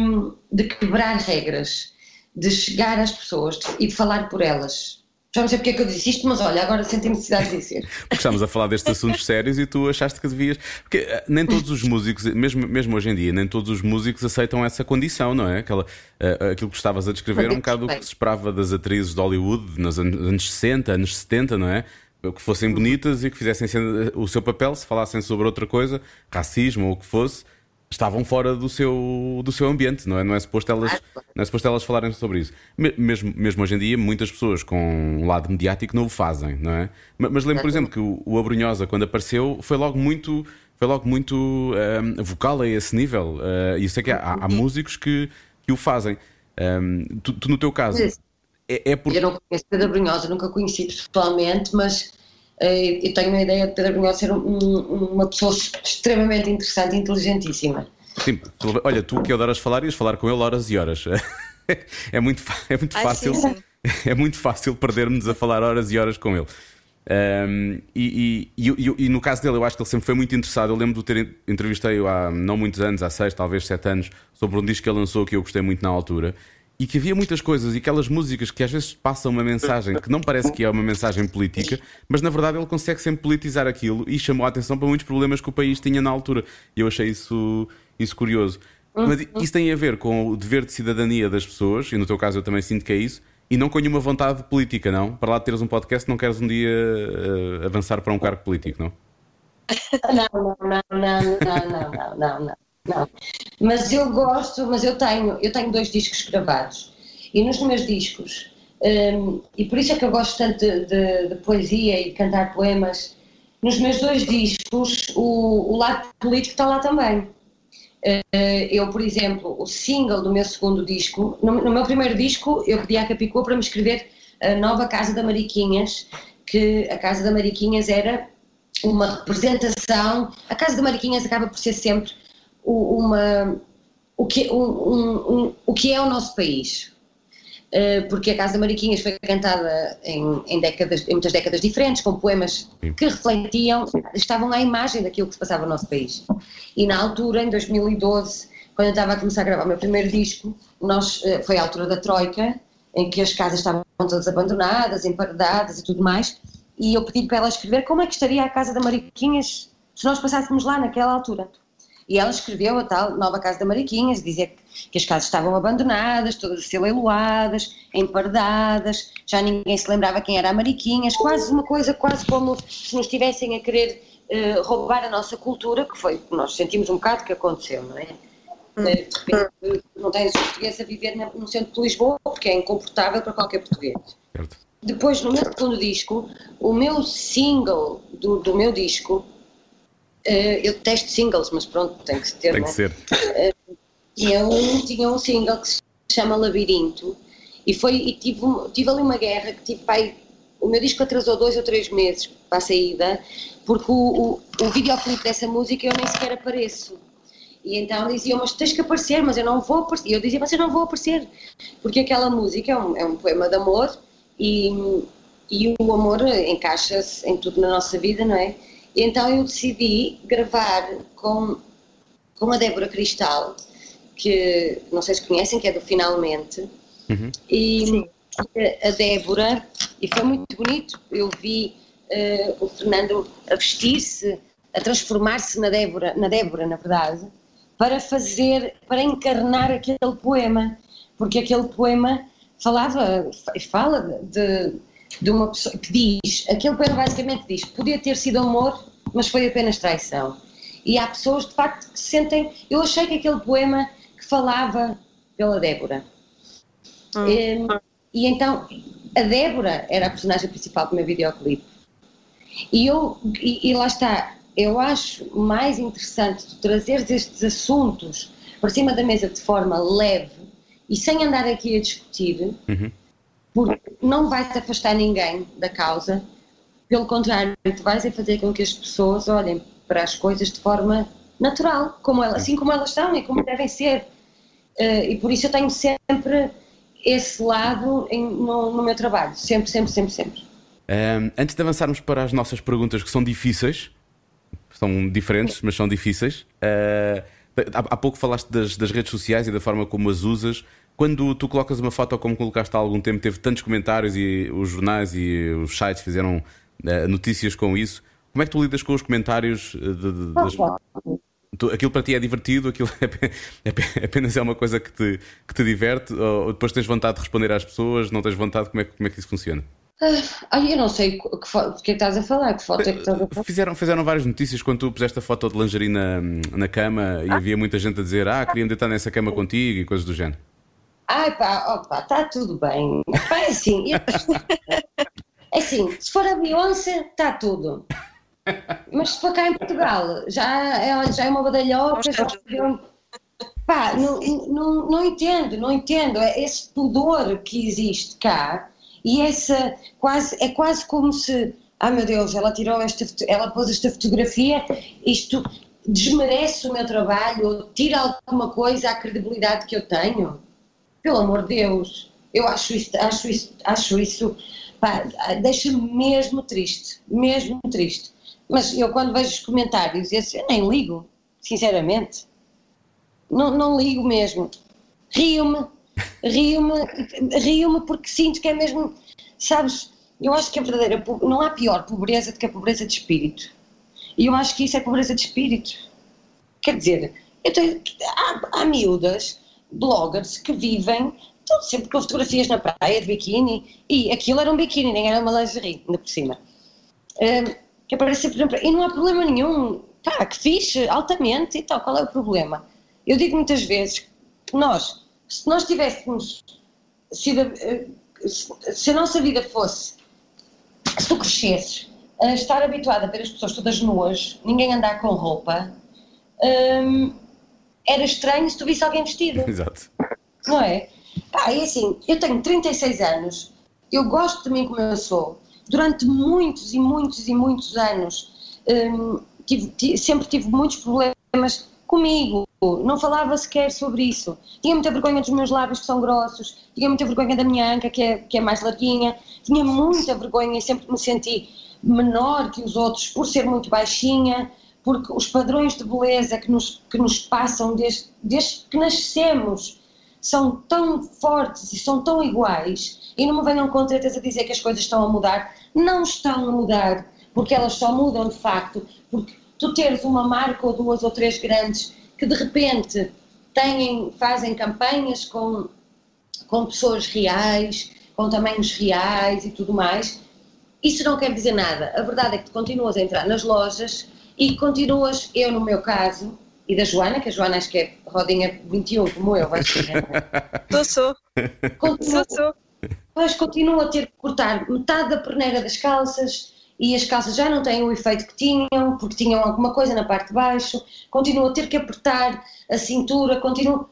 de quebrar regras, de chegar às pessoas e de falar por elas. Já não sei porque é que eu disse isto, mas olha, agora senti necessidade de dizer. Porque estamos a falar destes assuntos sérios e tu achaste que devias. Porque eh, nem todos os músicos, mesmo, mesmo hoje em dia, nem todos os músicos aceitam essa condição, não é? Aquela, uh, aquilo que estavas a descrever é um bocado o que se esperava das atrizes de Hollywood nos anos 60, anos 70, não é? Que fossem bonitas e que fizessem o seu papel, se falassem sobre outra coisa, racismo ou o que fosse estavam fora do seu, do seu ambiente, não é? Não é, suposto elas, não é suposto elas falarem sobre isso. Mesmo, mesmo hoje em dia, muitas pessoas com um lado mediático não o fazem, não é? Mas, lembro, por exemplo, que o, o Abrunhosa, quando apareceu, foi logo muito, foi logo muito um, vocal a esse nível. Uh, e sei que há, há, músicos que, que o fazem. Um, tu, tu, no teu caso, é, é porque... Eu não conheço Pedro Abrunhosa, nunca conheci pessoalmente, mas eh, eu tenho uma ideia de Pedro Brunhosa ser um, uma pessoa extremamente interessante e inteligentíssima. Sim, olha, tu que adoras falar, ias falar com ele horas e horas. É muito, é muito fácil. Sim. É muito fácil perdermos a falar horas e horas com ele. Um, e, e, e, e, no caso dele, eu acho que ele sempre foi muito interessado. Eu lembro de ter entrevistei-o há não muitos anos, há seis, talvez sete anos, sobre um disco que ele lançou que eu gostei muito na altura e que havia muitas coisas e aquelas músicas que às vezes passam uma mensagem que não parece que é uma mensagem política, mas na verdade ele consegue sempre politizar aquilo e chamou a atenção para muitos problemas que o país tinha na altura. E eu achei isso, isso curioso. Mas isso tem a ver com o dever de cidadania das pessoas, e no teu caso eu também sinto que é isso, e não com nenhuma vontade política, não? Para lá teres um podcast, não queres um dia uh, avançar para um cargo político? Não, não, não, não, não, não, não, não. Não. Mas eu gosto, mas eu tenho, eu tenho dois discos gravados. E nos meus discos, um, e por isso é que eu gosto tanto de, de, de, poesia e cantar poemas, nos meus dois discos o, o lado político está lá também. Uh, eu, por exemplo, o single do meu segundo disco, no, no meu primeiro disco eu pedi à Capicua para me escrever a nova Casa da Mariquinhas, que a Casa da Mariquinhas era uma representação. A Casa da Mariquinhas acaba por ser sempre uma, o, que, um, um, um, o que é o nosso país. Uh, porque a Casa da Mariquinhas foi cantada em, em, décadas, em muitas décadas diferentes, com poemas que refletiam, estavam à imagem daquilo que se passava no nosso país. E na altura, em 2012, quando eu estava a começar a gravar o meu primeiro disco, nós, uh, foi a altura da Troika, em que as casas estavam todas abandonadas, emparedadas e tudo mais, e eu pedi para ela escrever como é que estaria a Casa da Mariquinhas se nós passássemos lá naquela altura. E ela escreveu a tal nova Casa da Mariquinhas, dizia que, que as casas estavam abandonadas, todas a ser leiloadas, empardadas, já ninguém se lembrava quem era a Mariquinhas, quase uma coisa, quase como se nos estivessem a querer uh, roubar a nossa cultura, que foi, nós sentimos um bocado que aconteceu, não é? Hum. De repente, não tens os portugueses a viver no centro de Lisboa, porque é incomportável para qualquer português. Certo. Depois, no meu segundo disco, o meu single do, do meu disco eu testo singles, mas pronto, tem que ter. Tem que é? ser. Uh, e eu tinha um single que se chama Labirinto e foi e tive, tive ali uma guerra que tive pai, o meu disco atrasou dois ou três meses para a saída porque o, o, o videoclipe dessa música eu nem sequer apareço e então diziam, mas tens que aparecer, mas eu não vou aparecer. E eu dizia, mas eu não vou aparecer. Porque aquela música é um, é um poema de amor e, e o amor encaixa-se em tudo na nossa vida, não é? Então eu decidi gravar com, com a Débora Cristal, que não sei se conhecem, que é do Finalmente, uhum. e a Débora, e foi muito bonito, eu vi uh, o Fernando a vestir-se, a transformar-se na Débora, na Débora, na verdade, para fazer, para encarnar aquele poema. porque aquele poema falava, fala de, de uma pessoa que diz, aquele poema basicamente diz, podia ter sido amor, mas foi apenas traição. E há pessoas de facto que se sentem. Eu achei que aquele poema que falava pela Débora. Hum. E, e então a Débora era a personagem principal do meu videoclipe. E, eu, e, e lá está, eu acho mais interessante tu trazeres estes assuntos para cima da mesa de forma leve e sem andar aqui a discutir, Uhum. Porque não vai-te afastar ninguém da causa, pelo contrário, tu vais a fazer com que as pessoas olhem para as coisas de forma natural, como elas, assim como elas são e como devem ser. Eh, e por isso eu tenho sempre esse lado em- no, no meu trabalho, sempre, sempre, sempre, sempre. Ahm, antes de avançarmos para as nossas perguntas que são difíceis, são diferentes, mas são difíceis. ah, há, há pouco falaste das, das redes sociais e da forma como as usas. Quando tu colocas uma foto como colocaste há algum tempo, teve tantos comentários e os jornais e os sites fizeram ah, notícias com isso. Como é que tu lidas com os comentários ah, de- de- das, Tu- aquilo para ti é divertido, aquilo é ape- ape- apenas é uma coisa que te, que te diverte, ou depois tens vontade de responder às pessoas, não tens vontade, como é, que- como é que isso funciona? Ah, eu não sei que, que, é que estás a falar, que foto é que estás a falar. Fizeram, fizeram várias notícias quando tu puseste a foto de lingerie na, na cama e havia muita gente a dizer ah, queria-me deitar nessa cama contigo e coisas do género. Ai pá, opa, está tudo bem. Pá, é assim, eu- é assim, se for a Beyoncé, está tudo. Mas se for cá em Portugal, já é, já é uma badalhoca, já Pá, não, não, não entendo, não entendo. É esse pudor que existe cá e essa quase, é quase como se, ah meu Deus, ela tirou esta, ela pôs esta fotografia, isto desmerece o meu trabalho, tira alguma coisa à credibilidade que eu tenho. Pelo amor de Deus, eu acho isso, acho isso, acho isso, deixa-me mesmo triste, mesmo triste. Mas eu quando vejo os comentários, eu nem ligo, sinceramente. Não, não ligo mesmo. Rio-me, rio-me, rio-me porque sinto que é mesmo, sabes, eu acho que a verdadeira, não há pior pobreza do que a pobreza de espírito. E eu acho que isso é pobreza de espírito. Quer dizer, eu tenho, há, há miúdas, bloggers, que vivem então, sempre com fotografias na praia de biquíni, e aquilo era um biquíni, nem era uma lingerie, ainda por cima. Hum, que aparece sempre na praia. E não há problema nenhum, pá, que fixe, altamente e tal, qual é o problema? Eu digo muitas vezes que nós, se nós tivéssemos sido, eh, se a nossa vida fosse, se tu crescesses a estar habituada a ver as pessoas todas nuas, ninguém andar com roupa, hum, era estranho se tu visse alguém vestido Exato. não é? Pá, e assim, eu tenho 36 anos, eu gosto de mim como eu sou. Durante muitos e muitos e muitos anos, hum, tive- ti- sempre tive muitos problemas comigo, não falava sequer sobre isso. Tinha muita vergonha dos meus lábios que são grossos, tinha muita vergonha da minha anca que é, que é mais larguinha, tinha muita vergonha e sempre me senti menor que os outros por ser muito baixinha, porque os padrões de beleza que nos, que nos passam desde, desde que nascemos são tão fortes e são tão iguais, e não me venham com certeza dizer que as coisas estão a mudar, não estão a mudar, porque elas só mudam de facto, porque tu teres uma marca ou duas ou três grandes que de repente têm, fazem campanhas com, com pessoas reais, com tamanhos reais e tudo mais, isso não quer dizer nada. A verdade é que tu continuas a entrar nas lojas e continuas, eu no meu caso, e da Joana, que a Joana acho que é rodinha 21 como eu, vai ser. Sou, sou, Continua, sou, sou. mas continuo a ter que cortar metade da perneira das calças e as calças já não têm o efeito que tinham, porque tinham alguma coisa na parte de baixo, continuo a ter que apertar a cintura, continuo,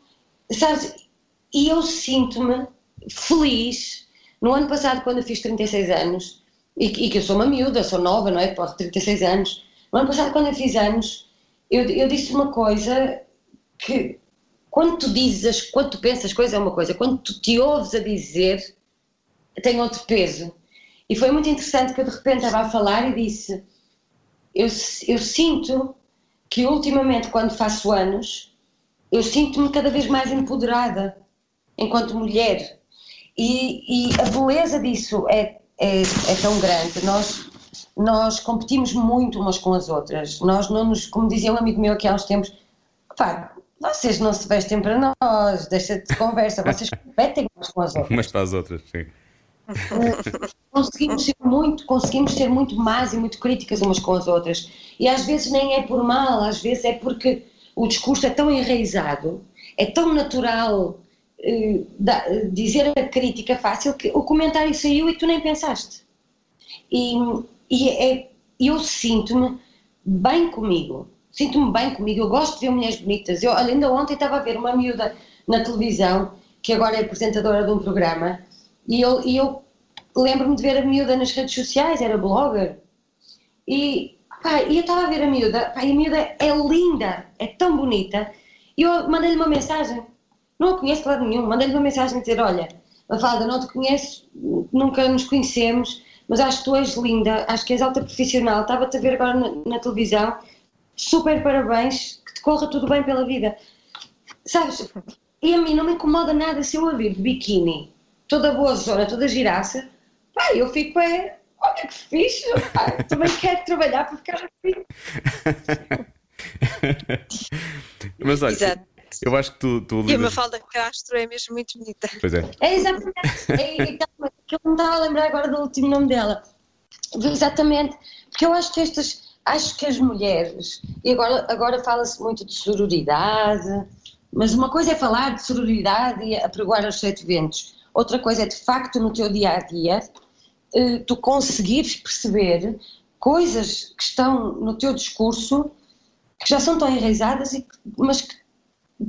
sabes, e eu sinto-me feliz, no ano passado quando eu fiz 36 anos, e, e que eu sou uma miúda, sou nova, não é, posso 36 anos, no ano passado quando eu fiz anos, eu, eu disse uma coisa que quando tu dizes, quando tu pensas as coisas é uma coisa, quando tu te ouves a dizer tem outro peso. E foi muito interessante que eu de repente estava a falar e disse: Eu, eu sinto que ultimamente, quando faço anos, eu sinto-me cada vez mais empoderada enquanto mulher. E, e a beleza disso é, é, é tão grande. Nós, nós competimos muito umas com as outras. Nós não nos, como dizia um amigo meu aqui há uns tempos, pá, vocês não se vestem para nós, deixa de conversa, vocês competem umas com as outras. Umas para as outras, sim. conseguimos ser muito, conseguimos ser muito más e muito críticas umas com as outras. E às vezes nem é por mal, às vezes é porque o discurso é tão enraizado, é tão natural eh, da- dizer a crítica fácil que o comentário saiu e tu nem pensaste. E, e é, eu sinto-me bem comigo, sinto-me bem comigo, eu gosto de ver mulheres bonitas. Eu ainda ontem estava a ver uma miúda na televisão, que agora é apresentadora de um programa, e eu, e eu lembro-me de ver a miúda nas redes sociais, era blogger, e, pá, eu estava a ver a miúda, pá, e a miúda é linda, é tão bonita, e eu mandei-lhe uma mensagem, não a conheço de lado nenhum, mandei-lhe uma mensagem a dizer, olha, Mafalda, não te conheço, nunca nos conhecemos, mas acho que tu és linda, acho que és alta profissional, estava-te a ver agora na, na televisão, super parabéns, que te corra tudo bem pela vida. Sabes, e a mim não me incomoda nada se eu a vir de biquíni, toda boa zona, toda giraça, pá, eu fico, é, olha que fixe, pá, também quero trabalhar para ficar assim. Mas olha, Exato. Eu acho que tu, tu E a lidas. Mafalda Castro é mesmo muito bonita. Pois é. É exatamente, é, então, que eu não estava a lembrar agora do último nome dela. Exatamente, porque eu acho que estas, acho que as mulheres, e agora, agora fala-se muito de sororidade, mas uma coisa é falar de sororidade e apregoar aos sete ventos, outra coisa é de facto no teu dia a dia eh, tu conseguires perceber coisas que estão no teu discurso que já são tão enraizadas, e que- mas que,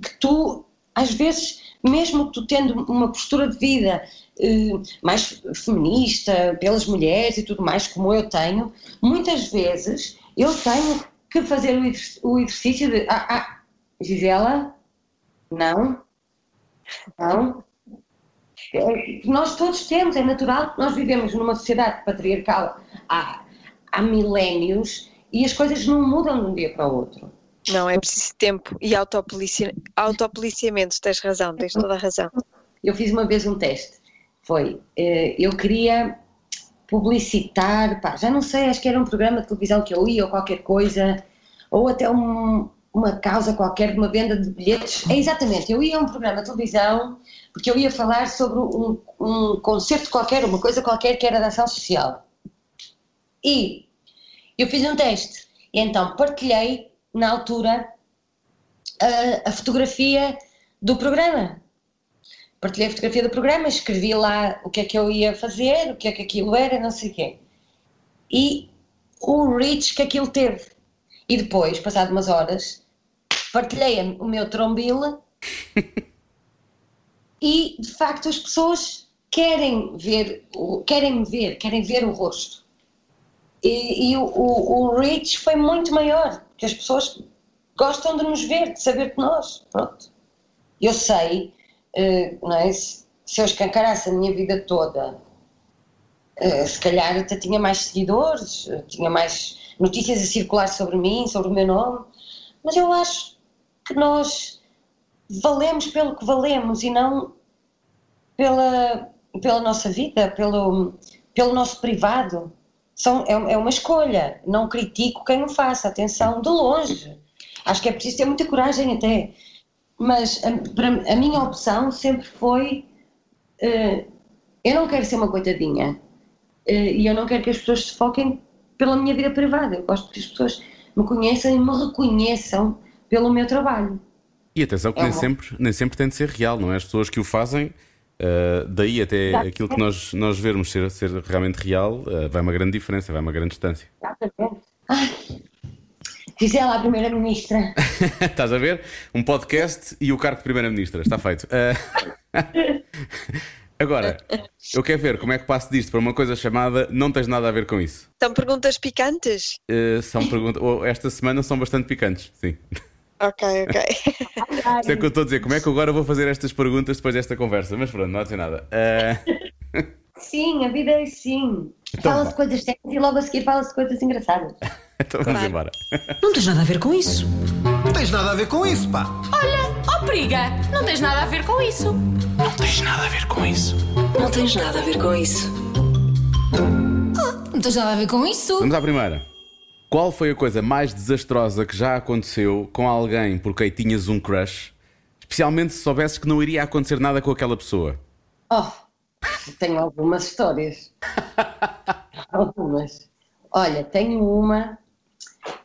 que tu, às vezes, mesmo tu tendo uma postura de vida eh, mais feminista, pelas mulheres e tudo mais, como eu tenho, muitas vezes eu tenho que fazer o exer- o exercício de ah, ah, Gisela, não, não. É, nós todos temos, é natural nós vivemos numa sociedade patriarcal há, há milénios e as coisas não mudam de um dia para o outro. Não, é preciso tempo e autopolicia... autopoliciamento, tens razão, tens toda a razão. Eu fiz uma vez um teste. Foi, eh, eu queria publicitar, pá, já não sei, acho que era um programa de televisão que eu ia ou qualquer coisa, ou até um- uma causa qualquer de uma venda de bilhetes. É exatamente, eu ia a um programa de televisão porque eu ia falar sobre um, um concerto qualquer, uma coisa qualquer que era da ação social. E eu fiz um teste, e então partilhei na altura a, a fotografia do programa partilhei a fotografia do programa, escrevi lá o que é que eu ia fazer, o que é que aquilo era, não sei o quê. E o reach que aquilo teve. E depois, passado umas horas, partilhei o meu trombile e, de facto, as pessoas querem ver, querem me ver, querem ver o rosto. E, e o, o, o reach foi muito maior, porque as pessoas gostam de nos ver, de saber de nós. Pronto. Eu sei, eh, não é? se, se eu escancarasse a minha vida toda, eh, se calhar até tinha mais seguidores, eh, tinha mais notícias a circular sobre mim, sobre o meu nome, mas eu acho que nós valemos pelo que valemos e não pela, pela nossa vida, pelo, pelo nosso privado. São, é, é uma escolha. Não critico quem o faça, atenção, de longe. Acho que é preciso ter muita coragem até. Mas a, para- a minha opção sempre foi: eh, eu não quero ser uma coitadinha. Eh, e eu não quero que as pessoas se foquem pela minha vida privada. Eu gosto que as pessoas me conheçam e me reconheçam pelo meu trabalho. E atenção que É nem, sempre, nem sempre tem de ser real, não é? As pessoas que o fazem, ah, daí até Exato. aquilo que nós, nós vermos ser, ser realmente real, ah, vai uma grande diferença, vai uma grande distância. Exatamente. Ai, lá a Primeira-Ministra. Estás a ver? Um podcast e o cargo de Primeira-Ministra, está feito. Ah, Agora, eu quero ver como é que passo disto para uma coisa chamada Não tens nada a ver com isso. São perguntas picantes? São perguntas. Esta semana são bastante picantes, sim. Ok, ok. Isso é o que eu estou a dizer. Como é que agora vou fazer estas perguntas depois desta conversa? Mas pronto, não há de dizer nada. Ah, Sim, a vida é assim. Então fala-se de coisas sérias e logo a seguir fala-se de coisas engraçadas. então vamos Claro. embora. Não tens nada a ver com isso. Não tens nada a ver com isso, pá. Olha, ó periga, não tens nada a ver com isso. Não tens nada a ver com isso. Não tens nada a ver com isso. Não tens nada a ver com isso. Vamos à primeira. Qual foi a coisa mais desastrosa que já aconteceu com alguém por quem tinhas um crush? Especialmente se soubesses que não iria acontecer nada com aquela pessoa. Oh, tenho algumas histórias. algumas. Olha, tenho uma.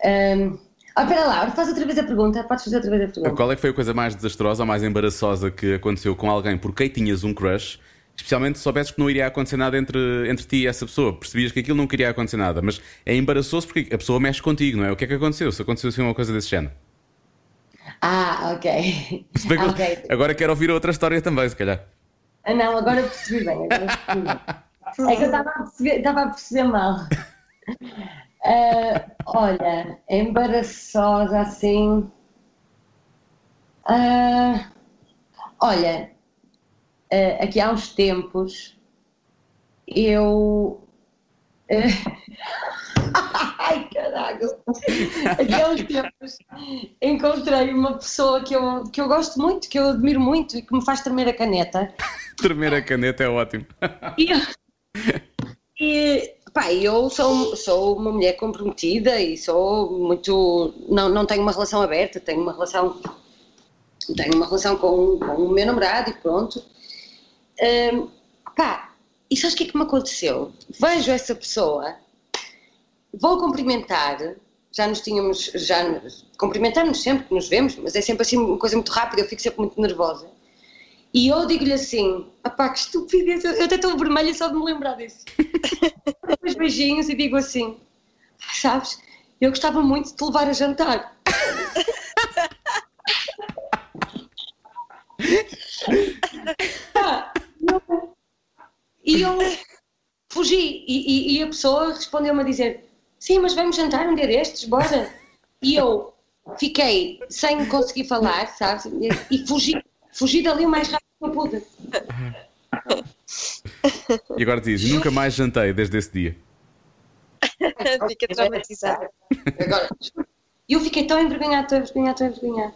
hum, Ah, espera lá, faz outra vez a pergunta. Podes fazer outra vez a pergunta. Qual é que foi a coisa mais desastrosa ou mais embaraçosa que aconteceu com alguém por quem tinhas um crush? Especialmente se soubesses que não iria acontecer nada entre, entre ti e essa pessoa. Percebias que aquilo não queria acontecer nada, mas é embaraçoso porque a pessoa mexe contigo, não é? O que é que aconteceu? Se aconteceu assim uma coisa desse género. Ah, ok. Se bem que eu- ok. Agora quero ouvir outra história também, se calhar. Ah, não, agora percebi bem. Agora percebi bem. É que eu estava a perceber, estava a perceber mal. Ah, olha, embaraçosa assim. Ah, olha, ah, aqui há uns tempos eu. ah, Ai, caralho! Aqui há uns tempos encontrei uma pessoa que eu, que eu gosto muito, que eu admiro muito e que me faz tremer a caneta. Tremer a caneta é ótimo. E, e pá, eu sou, sou uma mulher comprometida e sou muito. Não, não tenho uma relação aberta, tenho uma relação. Tenho uma relação com, com o meu namorado e pronto. Hum, pá, e sabes o que é que me aconteceu? Vejo essa pessoa, vou cumprimentar, já nos tínhamos, já cumprimentamos sempre que nos vemos, mas é sempre assim uma coisa muito rápida, eu fico sempre muito nervosa. E eu digo-lhe assim: apá, que estupidez, eu até estou vermelha só de me lembrar disso. Depois beijinhos e digo assim: "Ah, sabes, eu gostava muito de te levar a jantar. Pá, eu- E eu fugi e, e- e a pessoa respondeu-me a dizer: sim, mas vamos jantar um dia destes, bora. E eu fiquei sem conseguir falar, sabes? E, e fugi, fugi dali o mais rápido que eu pude. E agora diz: nunca mais jantei desde esse dia. Fica traumatizado. Agora, eu fiquei tão envergonhada, tão envergonhada, tão envergonhada.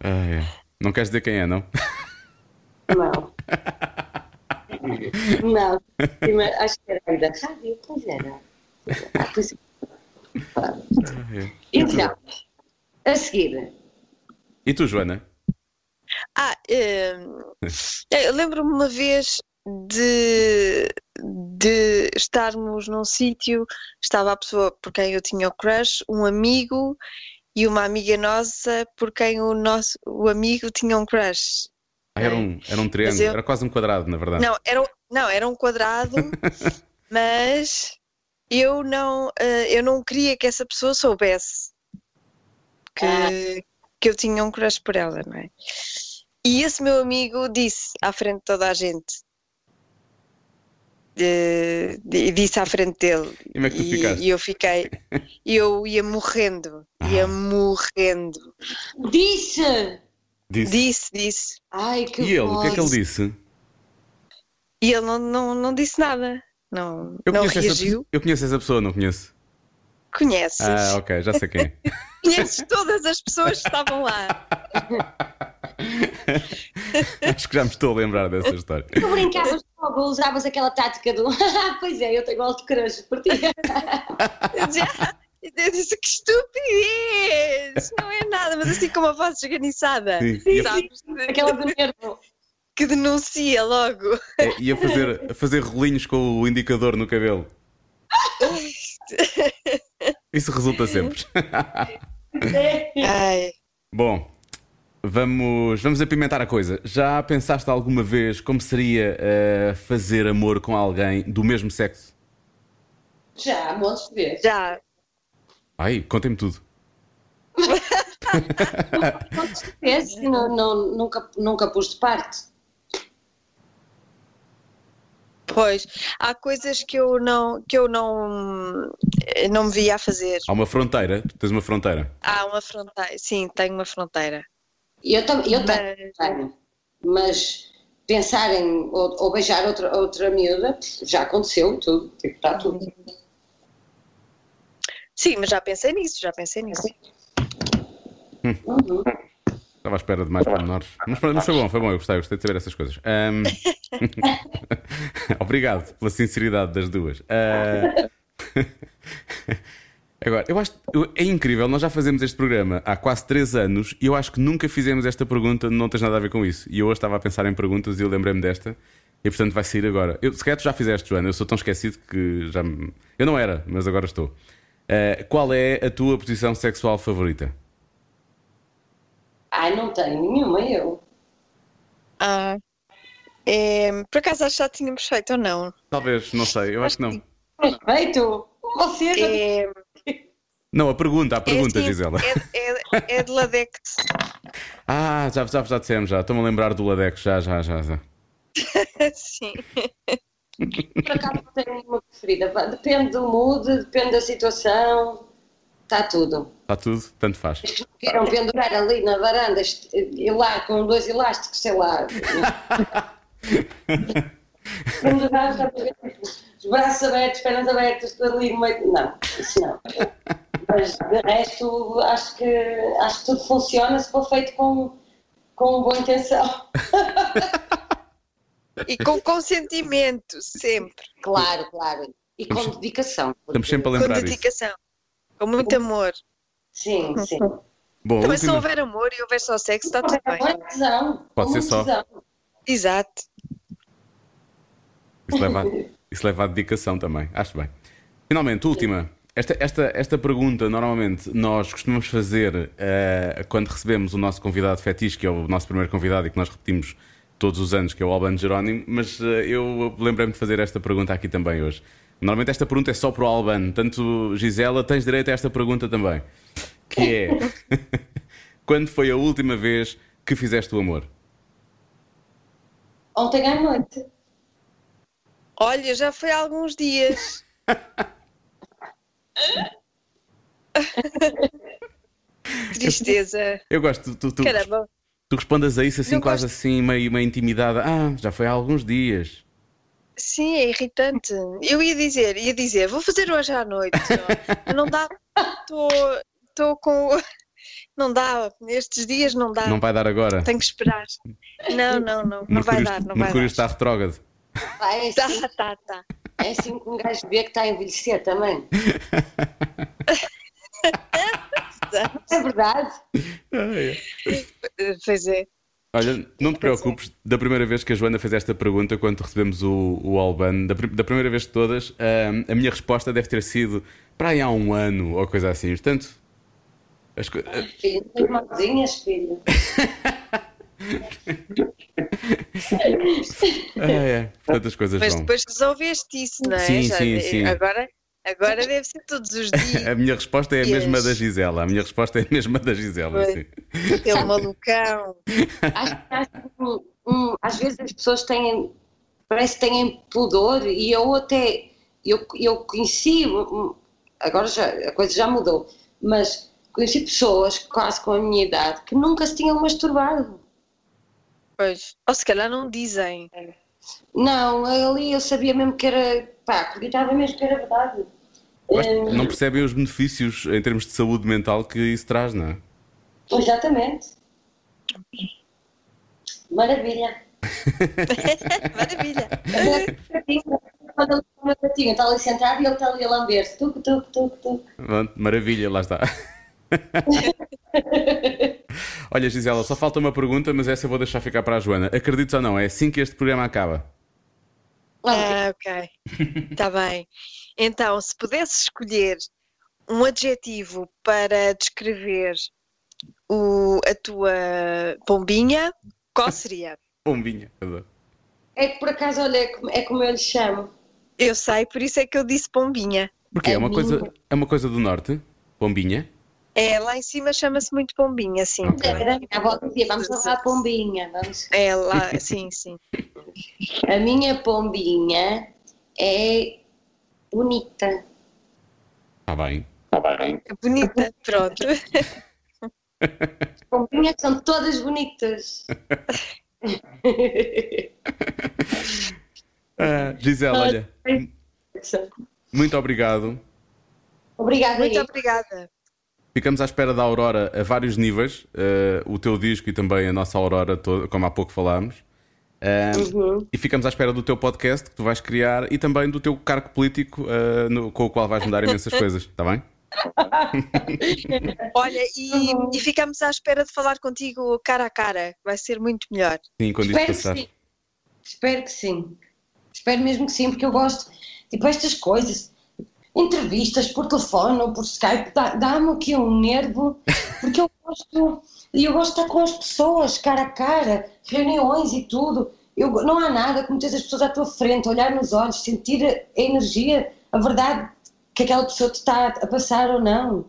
Ah, é. Não queres dizer quem é, não? Não. Não, acho que era da rádio, pois era. Pois- é. Então, a seguir, E tu, Joana? Ah, hum, eu lembro-me uma vez de, de estarmos num sítio, estava a pessoa por quem eu tinha o crush, um amigo e uma amiga nossa por quem o nosso o amigo tinha um crush. Ah, era, um, era um triângulo, eu- era quase um quadrado, na verdade. Não, era, um- não, era um quadrado, mas eu não, eh, eu não queria que essa pessoa soubesse que, que eu tinha um crush por ela, não é? E esse meu amigo disse à frente de toda a gente. e disse à frente dele. E como é que tu E- ficaste? E eu fiquei, eu ia morrendo, ia Ah. morrendo. disse! Disse. Disse, disse. Ai, que E ele, o que é que ele disse? E ele não, não, não disse nada. Não, Eu não conheço, essa, reagiu. pe- eu conheço essa pessoa, não conheço. Conheces? Ah, ok, já sei quem é. Conheces todas as pessoas que estavam lá. Acho que já me estou a lembrar dessa história. Tu brincavas logo, usavas aquela tática do "Ah, pois é, eu tenho alto crush por ti. Eu "Ah", eu disse que estupidez! Não é nada, mas assim com uma voz esganiçada. Sim, ia, Sabes? Aquela do nervo. Que denuncia logo. é, ia fazer, a fazer rolinhos com o indicador no cabelo. Isso resulta sempre. Ai, Bom, vamos, vamos apimentar a coisa. Já pensaste alguma vez como seria eh, fazer amor com alguém do mesmo sexo? Já, montes de vezes. já. Ai, contem-me tudo. Não, não, nunca, nunca pus de parte. Pois, há coisas que eu não, que eu não, não me via a fazer. Há uma fronteira, tu tens uma fronteira. Há uma fronteira, sim, tenho uma fronteira. Eu, tam, eu tenho, Mas- tenho. mas pensar em ou, ou beijar outra, outra miúda já aconteceu tudo, tipo, está tudo. Sim, mas já pensei nisso, já pensei nisso. Uhum. Estava à espera de mais pormenores. Mas, pronto, foi bom, foi bom, eu gostei, gostei de saber essas coisas. Ahm, Obrigado pela sinceridade das duas. Ah, Agora, eu acho é incrível, nós já fazemos este programa há quase 3 anos e eu acho que nunca fizemos esta pergunta, não tens nada a ver com isso. E eu hoje estava a pensar em perguntas e eu lembrei-me desta e portanto vai sair agora. Eu, se calhar tu já fizeste, Joana, eu sou tão esquecido que já me... Eu não era, mas agora estou. Eh, qual é a tua posição sexual favorita? Ai, não tenho nenhuma, eu. Ah, é, por acaso acho que já tínhamos feito ou não? Talvez, não sei, eu acho que não. Perfeito! Você já É, Não, a pergunta, a pergunta, é, assim, Gisela. É, é, é de Ladex. Ah, já, já, já dissemos, já. Estou-me a lembrar do Ladex, já, já, já. já. Sim. Por acaso não tenho nenhuma preferida. Depende do mood, depende da situação, está tudo. Está tudo, tanto faz. Queiram pendurar ali na varanda e lá com dois elásticos, sei lá. pendurar, os braços abertos, pernas abertas, tudo ali no meio. Não, isso não. Mas de resto, acho que, acho que tudo funciona se for feito com, com boa intenção. E com consentimento, sempre. Claro, claro. E com dedicação. Estamos sempre a Com lembrar isso. dedicação. Com muito amor. Sim, sim. Bom, Também se última- houver amor e houver só sexo, está tudo Com bem. tesão. Pode com ser só. Exato. Isso leva, a, isso leva à dedicação também. Acho bem. Finalmente, última. Esta, esta, esta pergunta, normalmente, nós costumamos fazer eh, quando recebemos o nosso convidado fetiche, que é o nosso primeiro convidado e que nós repetimos todos os anos, que é o Albano Jerónimo, mas eh, eu lembrei-me de fazer esta pergunta aqui também hoje. Normalmente esta pergunta é só para o Albano, tanto Gisela, tens direito a esta pergunta também. Que é: Quando foi a última vez que fizeste o amor? Ontem à noite. Olha, já foi há alguns dias. Tristeza. Eu gosto, tu, tu, Caramba. Tu respondas a isso assim, Eu quase gosto. assim, meio, meio intimidada. Ah, já foi há alguns dias. Sim, é irritante. Eu ia dizer, ia dizer, vou fazer hoje à noite. Não dá, estou com. Não dá, nestes dias não dá. Não vai dar agora. Tenho que esperar. Não, não, não. Não vai dar, não vai dar. está retrógrado. Pá, é, Tá, assim, tá, tá. é assim que um gajo vê que está a envelhecer também. É verdade. Pois é. Olha, não te preocupes, da primeira vez que a Joana fez esta pergunta, quando recebemos o, o Albano, da, da primeira vez de todas, ahm, a minha resposta deve ter sido para aí há um ano ou coisa assim. Portanto, as co- ah, Filho, tens mãozinhas, filho. ah, é, portanto as coisas Mas vão. depois resolveste isso, não é? Sim, Já- sim, sim. Agora, agora deve ser todos os dias. A minha resposta é a mesma da Gisela. A minha resposta é a mesma da Gisela. Sim. Aquele malucão. Acho, acho que às vezes as pessoas têm, parece que têm pudor e eu até, eu, eu conheci, agora já, a coisa já mudou, mas conheci pessoas quase com a minha idade que nunca se tinham masturbado. Pois. Ou se calhar não dizem. Não, ali eu sabia mesmo que era, pá, acreditava mesmo que era verdade. Hum, Não percebem os benefícios em termos de saúde mental que isso traz, não é? Exatamente. Maravilha. Maravilha. Quando ele está ali sentado e ele está ali a lamber-se. Tuc, tuc, tuc, tuc. Pronto, maravilha, lá está. Olha, Gisela, só falta uma pergunta, mas essa eu vou deixar ficar para a Joana. Acredites ou não, é assim que este programa acaba. Ah, ok. Está bem. Então, se pudesse escolher um adjetivo para descrever o, a tua pombinha, qual seria? Pombinha. adoro. É que por acaso, olha, é como, é como eu lhe chamo. Eu sei, por isso é que eu disse pombinha. Porque é A uma, minha- coisa, é uma coisa do norte, Pombinha. É, lá em cima chama-se muito pombinha, sim. Era, a avó dizia, vamos lavar a pombinha. Vamos. É lá, sim, sim. A minha pombinha é bonita. Está bem. É bonita, pronto. As pombinhas são todas bonitas. Ah, Gisela, olha, muito obrigado. Obrigada. Muito obrigada. Ficamos à espera da Aurora a vários níveis. eh, o teu disco e também a nossa Aurora, toda, como há pouco falámos. Ah, Uhum. E ficamos à espera do teu podcast que tu vais criar e também do teu cargo político eh, no- com o qual vais mudar imensas coisas, está bem? Olha, e, e ficamos à espera de falar contigo cara a cara, vai ser muito melhor. Sim, quando isto Espero que passar. sim. Espero que sim. Espero mesmo que sim, porque eu gosto, tipo, estas coisas, entrevistas por telefone ou por Skype, dá- dá-me aqui um nervo, porque eu gosto, eu gosto de estar com as pessoas, cara a cara, reuniões e tudo. Eu, não há nada como ter as pessoas à tua frente, olhar nos olhos, sentir a energia, a verdade que aquela pessoa te está a passar ou não.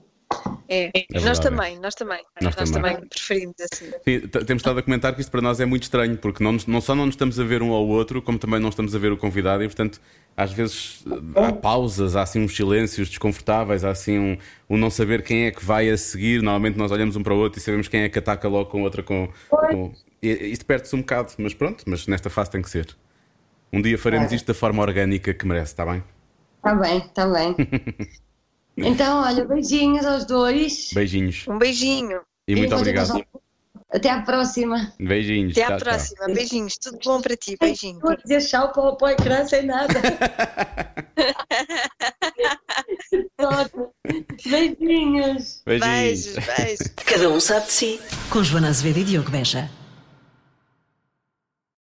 É, nós verdade, também, nós também. Nós Nós, também. também. preferimos assim. Sim, temos estado a comentar que isto para nós é muito estranho, porque não, não só não nos estamos a ver um ao outro, como também não estamos a ver o convidado, e portanto, às vezes há pausas, há assim uns silêncios desconfortáveis, há assim um, um não saber quem é que vai a seguir. Normalmente nós olhamos um para o outro e sabemos quem é que ataca logo com outra. Com, com... Isto perde-se um bocado, mas pronto, mas nesta fase tem que ser. Um dia faremos isto da forma orgânica que merece, está bem? Está bem, está bem. Então, olha, beijinhos aos dois. Beijinhos Um beijinho. e muito vou obrigado. Até à próxima. Beijinhos. Até à tchau, tchau. próxima. Beijinhos. Tudo bom para ti. Beijinho. Vou dizer tchau para, o- para o ecrã sem nada. Pronto. Beijinhos. Beijinhos. Beijos, beijos. Cada um sabe de si. Com Joana Azevedo e Diogo Beja.